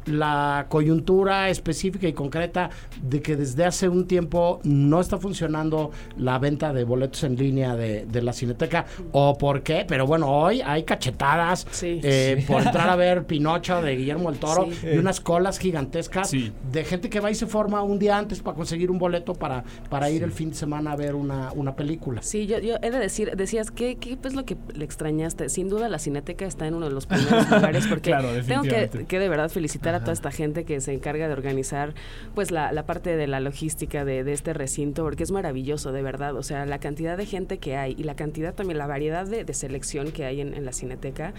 la coyuntura específica y concreta de que desde hace un tiempo no está funcionando la venta de boletos en línea de, de la Cineteca o por qué, pero bueno, hoy hay cachetadas Sí. eh, por entrar a ver Pinocho de Guillermo del Toro Sí. y unas colas gigantescas Sí. de gente que va y se forma un día antes para conseguir un boleto para, para ir el fin de semana a ver una, una película. Sí, yo, yo he de decir, decías, ¿qué, ¿qué es lo que le extrañaste? Sin duda la Cineteca está en uno de los primeros lugares porque Claro, tengo que, que de verdad felicitar a toda esta gente que se encarga de organizar pues la, la parte de la logística de, de este recinto, porque es maravilloso, de verdad. O sea, la cantidad de gente que hay y la cantidad también, la variedad de, de selección que hay en, en la Cineteca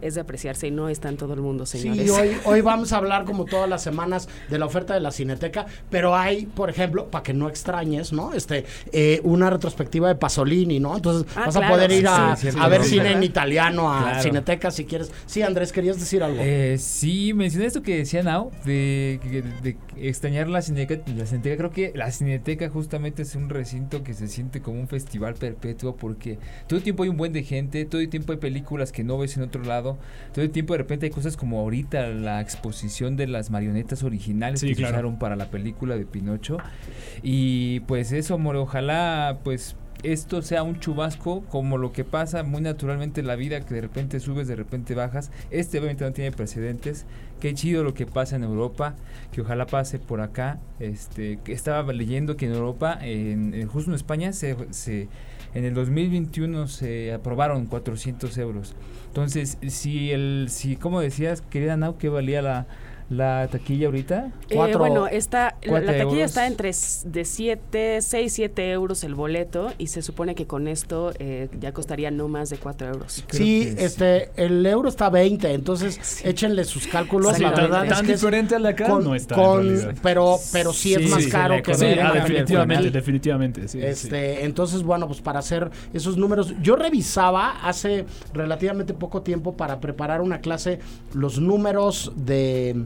es de apreciarse y no está en todo el mundo, señores. Sí, hoy, hoy vamos a hablar como todas las semanas de la oferta de la Cineteca, pero hay, por ejemplo, para que no extrañes, ¿no? Este, eh, una retrospectiva de Pasolini, ¿no? Entonces Ah, vas claro, a poder ir sí, a, sí, cierto, a ver cine en italiano a Claro. Cineteca si quieres. Sí, Andrés, querías decir algo. Eh, sí, mencioné esto que decía Nao, de, de- de extrañar la cineteca, la cineteca. Creo que la cineteca justamente es un recinto que se siente como un festival perpetuo porque todo el tiempo hay un buen de gente, todo el tiempo hay películas que no ves en otro lado, todo el tiempo de repente hay cosas como ahorita la exposición de las marionetas originales Sí, que claro. usaron para la película de Pinocho. Y pues eso, More, ojalá pues esto sea un chubasco como lo que pasa muy naturalmente en la vida, que de repente subes, de repente bajas. Este obviamente no tiene precedentes. Qué chido lo que pasa en Europa, que ojalá pase por acá. Este, estaba leyendo que en Europa, en- justo en España, se, se- en el 2021 se aprobaron 400 euros. Entonces, si el, si como decías, querida Nau, que valía la, la taquilla ahorita? Eh, Cuatro- bueno, está, la, la taquilla euros. está entre de 7, 6, 7 euros el boleto y se supone que con esto eh, ya costaría no más de 4 euros. creo Sí, que sí. este, el euro está a 20, entonces échenle sus cálculos. Sí, la verdad tan, es tan que es diferente a la acá con- no está con- pero, pero sí, es más sí, caro que ver ah, en- definitivamente, definitivamente, sí, sí. Este, entonces, bueno, pues para hacer esos números, yo revisaba hace relativamente poco tiempo para preparar una clase los números de,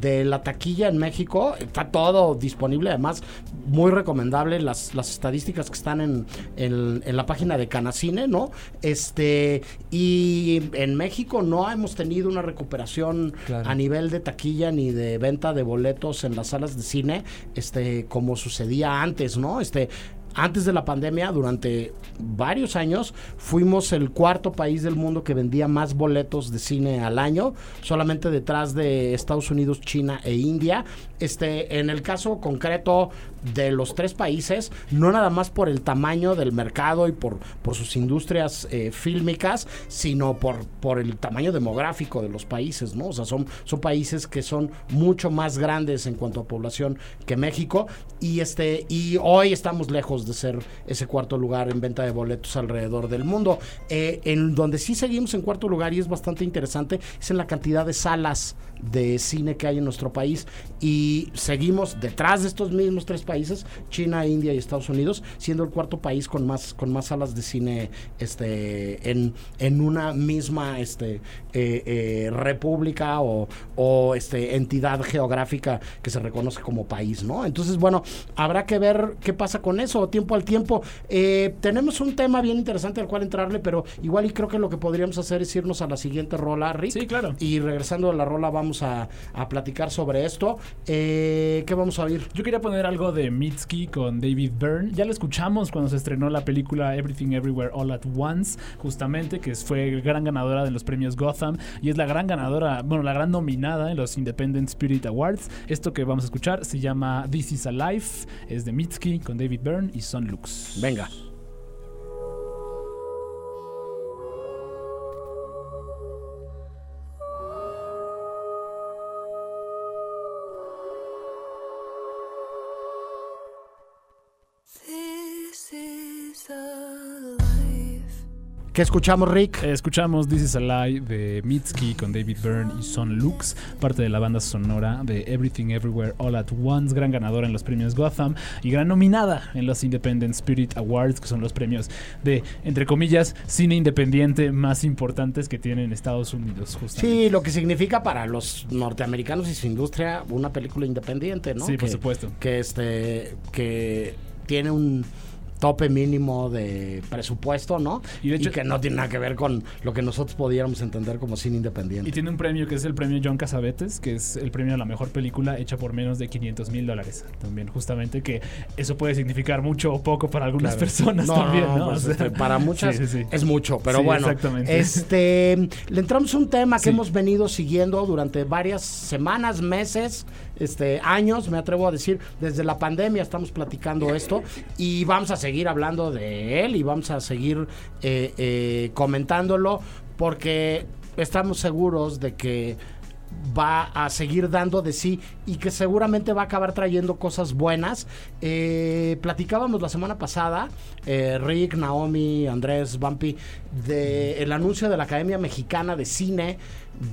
de la taquilla en México. Está todo disponible, además, muy recomendable las, las estadísticas que están en, en- en la página de Canacine, ¿no? Este, y en México no hemos tenido una recuperación Claro. a nivel de taquilla ni de venta de boletos en las salas de cine, este, como sucedía antes, ¿no? Este, antes de la pandemia, durante varios años, fuimos el cuarto país del mundo que vendía más boletos de cine al año, solamente detrás de Estados Unidos, China e India. Este, en el caso concreto de los tres países, no nada más por el tamaño del mercado y por, por sus industrias eh, fílmicas, sino por, por el tamaño demográfico de los países, ¿no? O sea, son, son países que son mucho más grandes en cuanto a población que México y este y hoy estamos lejos de ser ese cuarto lugar en venta de boletos alrededor del mundo. Eh, en donde sí seguimos en cuarto lugar y es bastante interesante es en la cantidad de salas de cine que hay en nuestro país y seguimos detrás de estos mismos tres países, China, India y Estados Unidos, siendo el cuarto país con más con más salas de cine este en, en una misma este eh, eh, república o, o, este entidad geográfica que se reconoce como país, ¿no? Entonces, bueno, habrá que ver qué pasa con eso, tiempo al tiempo. Eh, tenemos un tema bien interesante al cual entrarle, pero igual y creo que lo que podríamos hacer es irnos a la siguiente rola, Rick. Sí, claro. Y regresando a la rola vamos a, a platicar sobre esto. Eh, ¿Qué vamos a oír? Yo quería poner algo de Mitski con David Byrne. Ya lo escuchamos cuando se estrenó la película Everything Everywhere All at Once, justamente, que fue gran ganadora de los premios Gotham y es la gran ganadora, bueno, la gran nominada en los Independent Spirit Awards. Esto que vamos a escuchar se llama This Is Alive, es de Mitski con David Byrne y Son Lux. Venga. ¿Qué escuchamos, Rick? Eh, Escuchamos This Is Alive de Mitski con David Byrne y Son Lux, parte de la banda sonora de Everything Everywhere All at Once, gran ganadora en los premios Gotham y gran nominada en los Independent Spirit Awards, que son los premios de, entre comillas, cine independiente más importantes que tienen Estados Unidos, justamente. Sí, lo que significa para los norteamericanos y su industria una película independiente, ¿no? Sí, por supuesto. Que este que tiene un tope mínimo de presupuesto, ¿no? Y de hecho- que no tiene nada que ver con lo que nosotros podríamos entender como cine independiente. Y tiene un premio que es el premio John Casavetes, que es el premio a la mejor película hecha por menos de 500 mil dólares. También, justamente, que eso puede significar mucho o poco para algunas Claro. personas No, también, no, ¿no? pues, O sea, este, para muchas sí, sí, sí. es mucho, pero bueno. exactamente. Este, le entramos a un tema que hemos venido siguiendo durante varias semanas, meses, este, años, me atrevo a decir, desde la pandemia estamos platicando esto y vamos a seguir hablando de él y vamos a seguir eh, eh, comentándolo porque estamos seguros de que va a seguir dando de sí y que seguramente va a acabar trayendo cosas buenas. Eh, platicábamos la semana pasada, eh, Rick, Naomi, Andrés, Bumpy, de el anuncio de la Academia Mexicana de Cine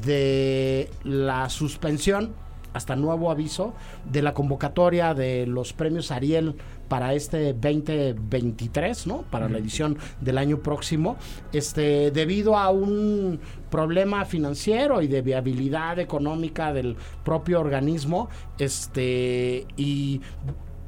de la suspensión hasta nuevo aviso de la convocatoria de los premios Ariel para este 2023, ¿no? Para la edición del año próximo, este debido a un problema financiero y de viabilidad económica del propio organismo, este y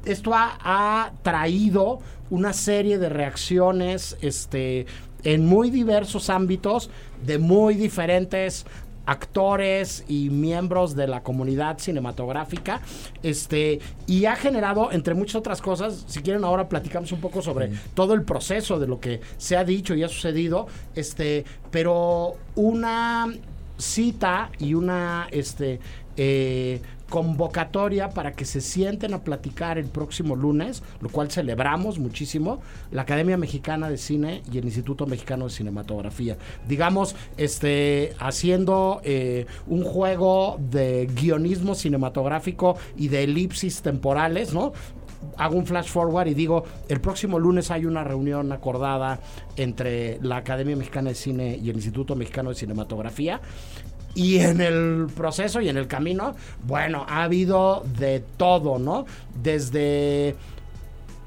esto ha, ha traído una serie de reacciones este en muy diversos ámbitos de muy diferentes actores y miembros de la comunidad cinematográfica este y ha generado entre muchas otras cosas si quieren ahora platicamos un poco sobre todo el proceso de lo que se ha dicho y ha sucedido este pero una cita y una este eh, convocatoria para que se sienten a platicar el próximo lunes, lo cual celebramos muchísimo, la Academia Mexicana de Cine y el Instituto Mexicano de Cinematografía. Digamos, este, haciendo eh, un juego de guionismo cinematográfico y de elipsis temporales, ¿no? hago un flash forward y digo, el próximo lunes hay una reunión acordada entre la Academia Mexicana de Cine y el Instituto Mexicano de Cinematografía. Y en el proceso y en el camino, bueno, ha habido de todo, ¿no? Desde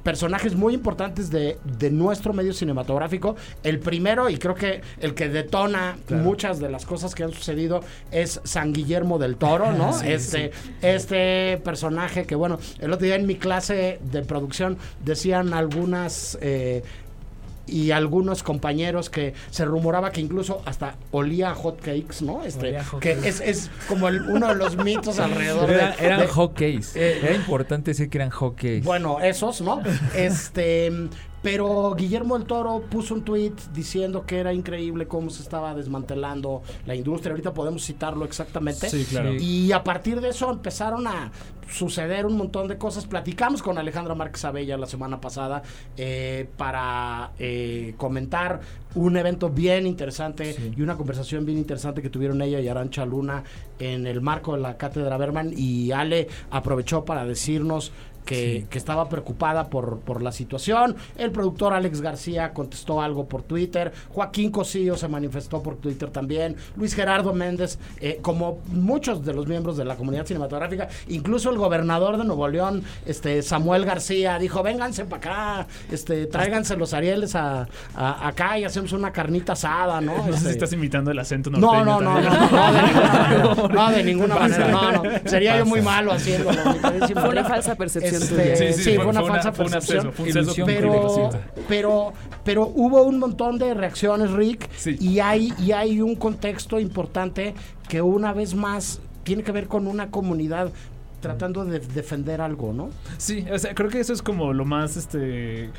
personajes muy importantes de, de nuestro medio cinematográfico. El primero, y creo que el que detona muchas de las cosas que han sucedido, es San Guillermo del Toro, ¿no? Sí, este, este personaje que, bueno, el otro día en mi clase de producción decían algunas... eh, y algunos compañeros que se rumoraba que incluso hasta olía a hot cakes, ¿no? Este, hot que cakes. es, es como el- uno de los mitos alrededor Era- de, eran de- hockeys. eh, Era importante decir que eran hockeys. bueno, esos, ¿no? Este, pero Guillermo del Toro puso un tweet diciendo que era increíble cómo se estaba desmantelando la industria. Ahorita podemos citarlo exactamente. Sí, claro. Y a partir de eso empezaron a suceder un montón de cosas. Platicamos con Alejandra Márquez Abella la semana pasada eh, para eh, comentar un evento bien interesante y una conversación bien interesante que tuvieron ella y Arancha Luna en el marco de la cátedra Berman y Ale aprovechó para decirnos que, que estaba preocupada por, por la situación. El productor Alex García contestó algo por Twitter. Joaquín Cosillo se manifestó por Twitter también. Luis Gerardo Méndez, eh, como muchos de los miembros de la comunidad cinematográfica, incluso el gobernador de Nuevo León, este Samuel García, dijo, vénganse para acá, este, tráiganse los Arieles a, a- acá y hacemos una carnita asada, ¿no? No sé si Este, estás imitando el acento no, norteño. no, no, no, también. no, no, de ninguna manera, no, de ninguna manera, no, no. Sería yo muy malo haciéndolo. Fue una falsa percepción Tuya. Sí, Sí, sí, fue, una falsa fue percepción. fue un pero, pero, pero hubo un montón de reacciones, Rick, y hay, y hay un contexto importante que una vez más tiene que ver con una comunidad tratando de defender algo, ¿no? Sí, o sea, creo que eso es como lo más, este,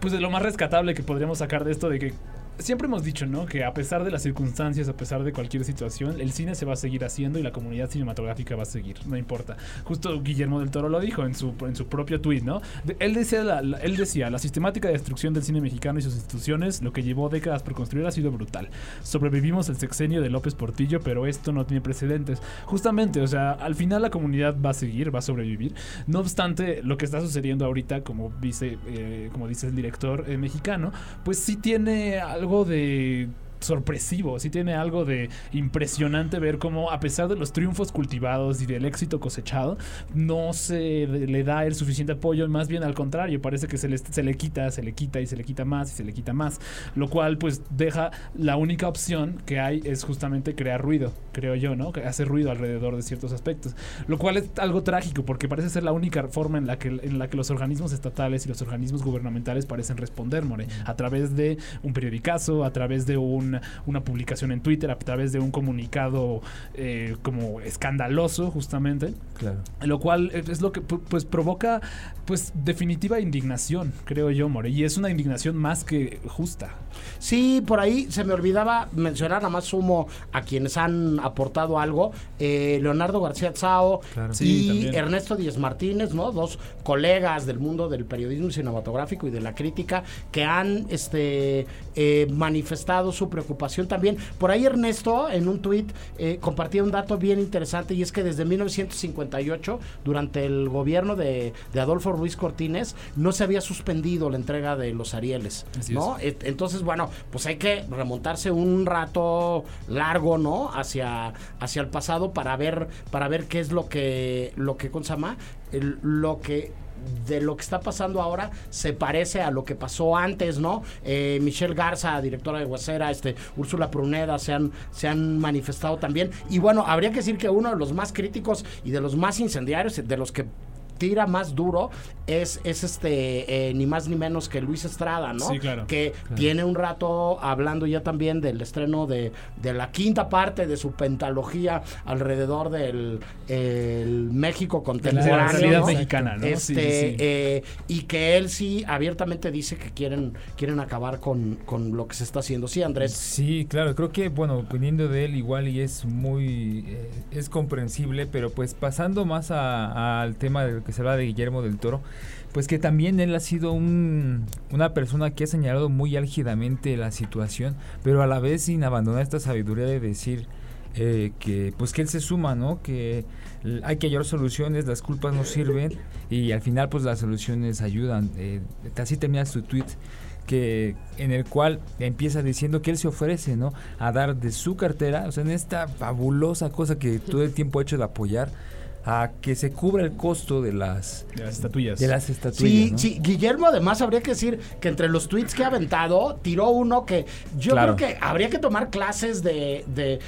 pues de lo más rescatable que podríamos sacar de esto, de que siempre hemos dicho, ¿no? Que a pesar de las circunstancias, a pesar de cualquier situación, el cine se va a seguir haciendo y la comunidad cinematográfica va a seguir, no importa. Justo Guillermo del Toro lo dijo en su, en su propio tweet, ¿no? De- él, decía la, él decía, la sistemática destrucción del cine mexicano y sus instituciones, lo que llevó décadas por construir, ha sido brutal. Sobrevivimos el sexenio de López Portillo, pero esto no tiene precedentes. Justamente, o sea, al final la comunidad va a seguir, va a sobrevivir. No obstante, lo que está sucediendo ahorita, como dice, eh, como dice el director eh, mexicano, pues sí tiene algo de sorpresivo, sí tiene algo de impresionante ver cómo a pesar de los triunfos cultivados y del éxito cosechado, no se le da el suficiente apoyo, más bien al contrario, parece que se le, se le quita, se le quita y se le quita más y se le quita más, lo cual pues deja la única opción que hay es justamente crear ruido, creo yo, ¿no? Que hacer ruido alrededor de ciertos aspectos, lo cual es algo trágico porque parece ser la única forma en la que, en la que los organismos estatales y los organismos gubernamentales parecen responder, More, a través de un periodicazo, a través de un- una publicación en Twitter, a través de un comunicado eh, como escandaloso, justamente. Claro. Lo cual es lo que pu- pues provoca pues definitiva indignación, creo yo, More. Y es una indignación más que justa. Sí, por ahí se me olvidaba mencionar, nada más sumo a quienes han aportado algo, eh, Leonardo García Tsao Claro. Sí, y también. Ernesto Díez Martínez, ¿no? Dos colegas del mundo del periodismo cinematográfico y de la crítica que han este, eh, manifestado su preocupación preocupación también. Por ahí Ernesto en un tuit eh, compartía un dato bien interesante y es que desde 1958, durante el gobierno de, de Adolfo Ruiz Cortines, no se había suspendido la entrega de los Arieles, Así ¿no? Entonces, bueno, pues hay que remontarse un rato largo, ¿no? Hacia, hacia el pasado para ver, para ver qué es lo que, lo que, ¿cómo se llama? El- lo que de lo que está pasando ahora se parece a lo que pasó antes, ¿no? Eh, Michelle Garza, directora de Guasera, este, Úrsula Pruneda se han, se han manifestado también. Y bueno, habría que decir que uno de los más críticos y de los más incendiarios, de los que tira más duro es, es este eh, ni más ni menos que Luis Estrada, ¿no? Sí, claro. Que tiene un rato hablando ya también del estreno de, de la quinta parte de su pentalogía alrededor del el México De contemporáneo. la realidad ¿no? mexicana, ¿no? Sí, Este, sí, sí. eh, y que él sí abiertamente dice que quieren, quieren acabar con, con lo que se está haciendo. Sí, Andrés. Sí, claro, creo que, bueno, viniendo de él igual y es muy, eh, es comprensible, pero pues pasando más a- al tema del que se habla de Guillermo del Toro, pues que también él ha sido un, una persona que ha señalado muy álgidamente la situación, pero a la vez sin abandonar esta sabiduría de decir eh, que pues que él se suma, ¿no? Que hay que hallar soluciones, las culpas no sirven y al final pues las soluciones ayudan. Eh, así termina su tweet que en el cual empieza diciendo que él se ofrece, ¿no? A dar de su cartera, o sea, en esta fabulosa cosa que todo el tiempo ha hecho de apoyar, a que se cubra el costo de las De las estatuillas. de las estatuillas. Sí, ¿no? sí, Guillermo además habría que decir que entre los tweets que ha aventado, tiró uno que yo Claro. creo que habría que tomar clases de, de,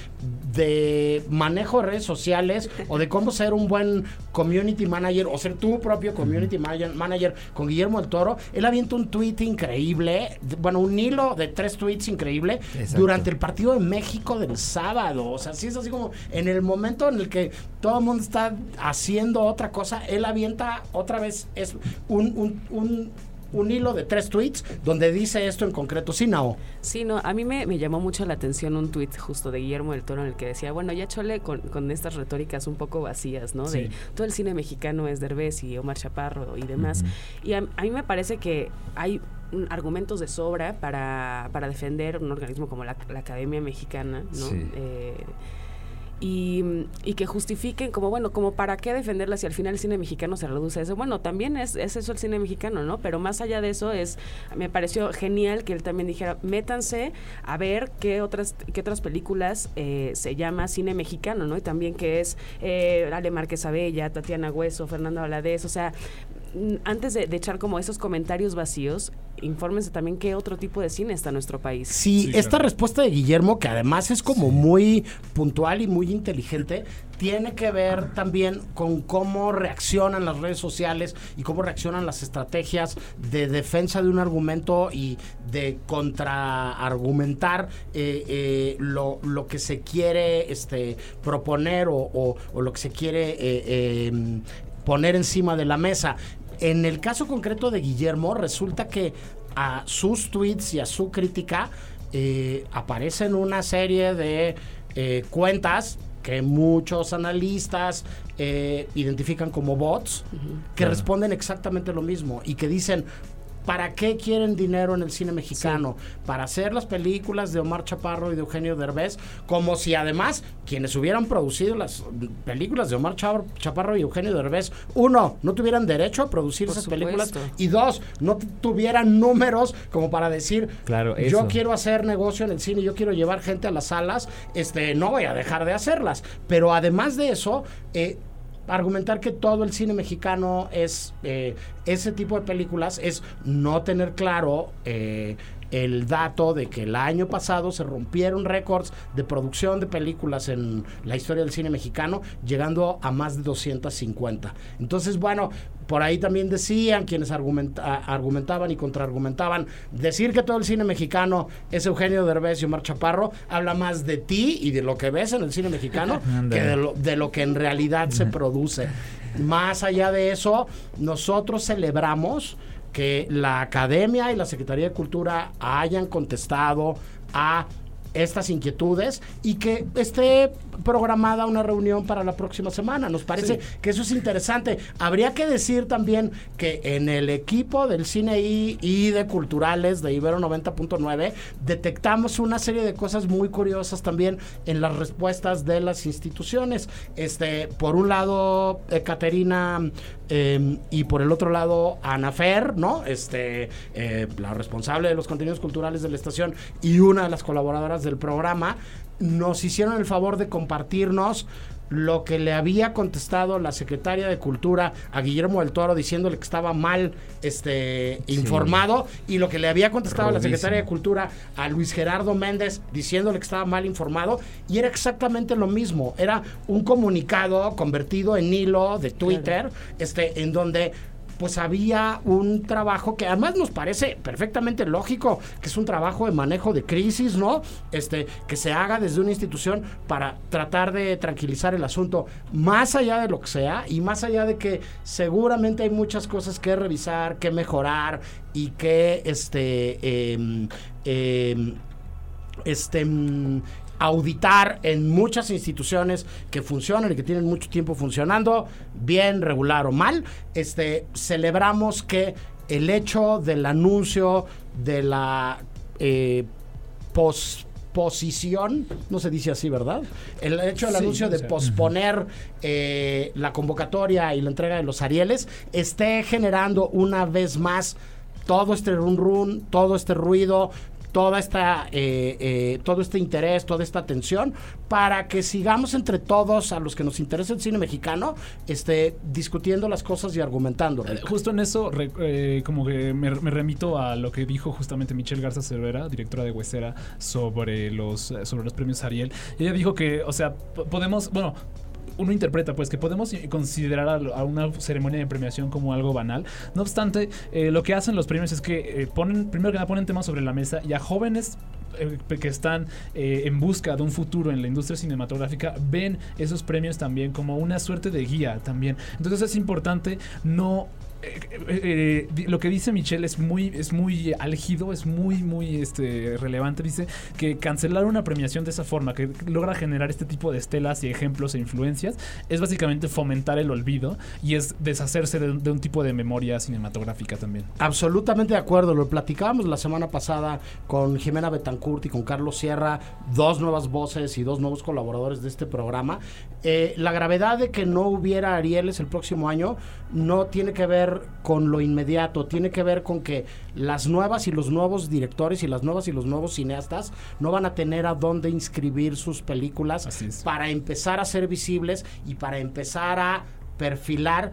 de manejo de redes sociales o de cómo ser un buen community manager o ser tu propio community manager, manager con Guillermo del Toro. Él avienta un tweet increíble, de- bueno, un hilo de tres tweets increíble Exacto. durante el partido de México del sábado. O sea, sí es así como en el momento en el que todo el mundo está haciendo otra cosa, él avienta otra vez es un, un, un, un hilo de tres tweets donde dice esto en concreto. Sí, Nao. Sí, no, a mí me, me llamó mucho la atención un tuit justo de Guillermo del Toro en el que decía, bueno, ya chole con, con estas retóricas un poco vacías, ¿no? De todo el cine mexicano es Derbez y Omar Chaparro y demás. Y a, a mí me parece que hay argumentos de sobra para, para defender un organismo como la, la Academia Mexicana, ¿no? Sí. Eh, y, y que justifiquen como, bueno, como para qué defenderla si al final el cine mexicano se reduce a eso. Bueno, también es, es eso el cine mexicano, ¿no? Pero más allá de eso es, me pareció genial que él también dijera, métanse a ver qué otras, qué otras películas eh, se llama cine mexicano, ¿no? Y también que es eh, Ale Márquez Abella, Tatiana Hueso, Fernando Valadez, o sea, antes de, de echar como esos comentarios vacíos, infórmense también qué otro tipo de cine está en nuestro país. Sí, Sí, esta claro. respuesta de Guillermo, que además es como muy puntual y muy inteligente, tiene que ver también con cómo reaccionan las redes sociales y cómo reaccionan las estrategias de defensa de un argumento y de contraargumentar eh, eh, lo, lo que se quiere este, proponer o, o- o lo que se quiere eh, eh, poner encima de la mesa. En el caso concreto de Guillermo, resulta que a sus tweets y a su crítica eh, aparecen una serie de eh, cuentas que muchos analistas eh, identifican como bots, que responden exactamente lo mismo y que dicen, ¿Para qué quieren dinero en el cine mexicano? Para hacer las películas de Omar Chaparro y de Eugenio Derbez, como si además quienes hubieran producido las películas de Omar Chaparro y Eugenio Derbez, uno, no tuvieran derecho a producir Por esas películas y dos, no tuvieran números como para decir, Claro, yo quiero hacer negocio en el cine, yo quiero llevar gente a las salas, este, no voy a dejar de hacerlas. Pero además de eso, eh, argumentar que todo el cine mexicano es eh, ese tipo de películas es no tener claro eh, el dato de que el año pasado se rompieron récords de producción de películas en la historia del cine mexicano, llegando a más de 250. Entonces, bueno, por ahí también decían quienes argumenta- argumentaban y contraargumentaban, decir que todo el cine mexicano es Eugenio Derbez y Omar Chaparro, habla más de ti y de lo que ves en el cine mexicano que de lo, de lo que en realidad se produce. Más allá de eso, nosotros celebramos que la Academia y la Secretaría de Cultura hayan contestado a estas inquietudes y que esté programada una reunión para la próxima semana. Nos parece que eso es interesante. Habría que decir también que en el equipo del cine y de culturales de Ibero 90.9 detectamos una serie de cosas muy curiosas también en las respuestas de las instituciones. Este, por un lado, eh, Caterina eh, y por el otro lado, Ana Fer, ¿no? Este, eh, la responsable de los contenidos culturales de la estación y una de las colaboradoras del programa, nos hicieron el favor de compartirnos lo que le había contestado la secretaria de Cultura a Guillermo del Toro diciéndole que estaba mal este, informado y lo que le había contestado la secretaria de Cultura a Luis Gerardo Méndez diciéndole que estaba mal informado y era exactamente lo mismo. Era un comunicado convertido en hilo de Twitter, este, en donde pues había un trabajo que además nos parece perfectamente lógico, que es un trabajo de manejo de crisis, ¿no? Este, que se haga desde una institución para tratar de tranquilizar el asunto, más allá de lo que sea, y más allá de que seguramente hay muchas cosas que revisar, que mejorar, y que este em, em, este mm, auditar en muchas instituciones que funcionan y que tienen mucho tiempo funcionando, bien, regular o mal. Este, celebramos que el hecho del anuncio de la eh, posposición, no se dice así, ¿verdad? El hecho del Sí, anuncio de posponer eh, la convocatoria y la entrega de los Arieles esté generando una vez más todo este run run, todo este ruido, toda esta, eh, eh, todo este interés, toda esta atención, para que sigamos entre todos, a los que nos interesa el cine mexicano, este, discutiendo las cosas y argumentando. Eh, Justo en eso, re- eh, como que me, me remito a lo que dijo justamente Michelle Garza Cervera, directora de Huesera, sobre los, sobre los premios Ariel. Ella dijo que, o sea, po- podemos, bueno, uno interpreta pues que podemos considerar a, una ceremonia de premiación como algo banal. No obstante, eh, lo que hacen los premios es que eh, ponen, primero que nada, ponen temas sobre la mesa y a jóvenes eh, que están en busca de un futuro en la industria cinematográfica ven esos premios también como una suerte de guía también. Entonces es importante no eh, lo que dice Michelle es muy, es muy álgido, es muy, muy este, relevante. Dice que cancelar una premiación de esa forma, que logra generar este tipo de estelas y ejemplos e influencias, es básicamente fomentar el olvido y es deshacerse de, de un tipo de memoria cinematográfica también. Absolutamente de acuerdo, lo platicábamos la semana pasada con Jimena Betancourt y con Carlos Sierra, dos nuevas voces y dos nuevos colaboradores de este programa. Eh, la gravedad de que no hubiera Arieles el próximo año no tiene que ver con lo inmediato, tiene que ver con que las nuevas y los nuevos directores y las nuevas y los nuevos cineastas no van a tener a dónde inscribir sus películas para empezar a ser visibles y para empezar a perfilar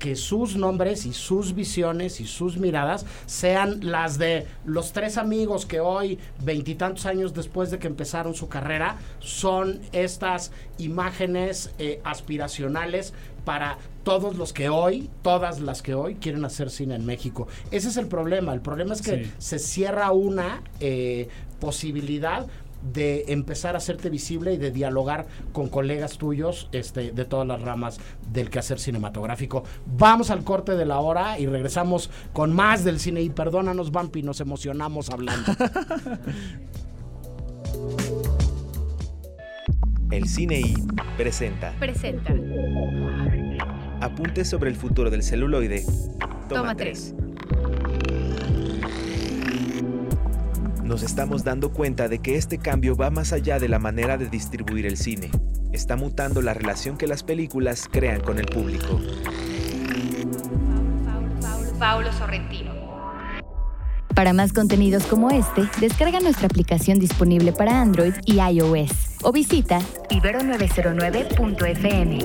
que sus nombres y sus visiones y sus miradas sean las de los tres amigos que hoy, veintitantos años después de que empezaron su carrera, son estas imágenes eh, aspiracionales para todos los que hoy, todas las que hoy quieren hacer cine en México. Ese es el problema. El problema es que Sí. se cierra una eh, posibilidad de empezar a hacerte visible y de dialogar con colegas tuyos este, de todas las ramas del quehacer cinematográfico. Vamos al corte de la hora y regresamos con más del cine. Y perdónanos, Vampi, nos emocionamos hablando. El Cine I presenta Presenta. Apuntes sobre el futuro del celuloide. Toma, Toma tres. Nos estamos dando cuenta de que este cambio va más allá de la manera de distribuir el cine. Está mutando la relación que las películas crean con el público. Paulo Sorrentino. Para más contenidos como este, descarga nuestra aplicación disponible para Android y iOS o visita ibero909.fm.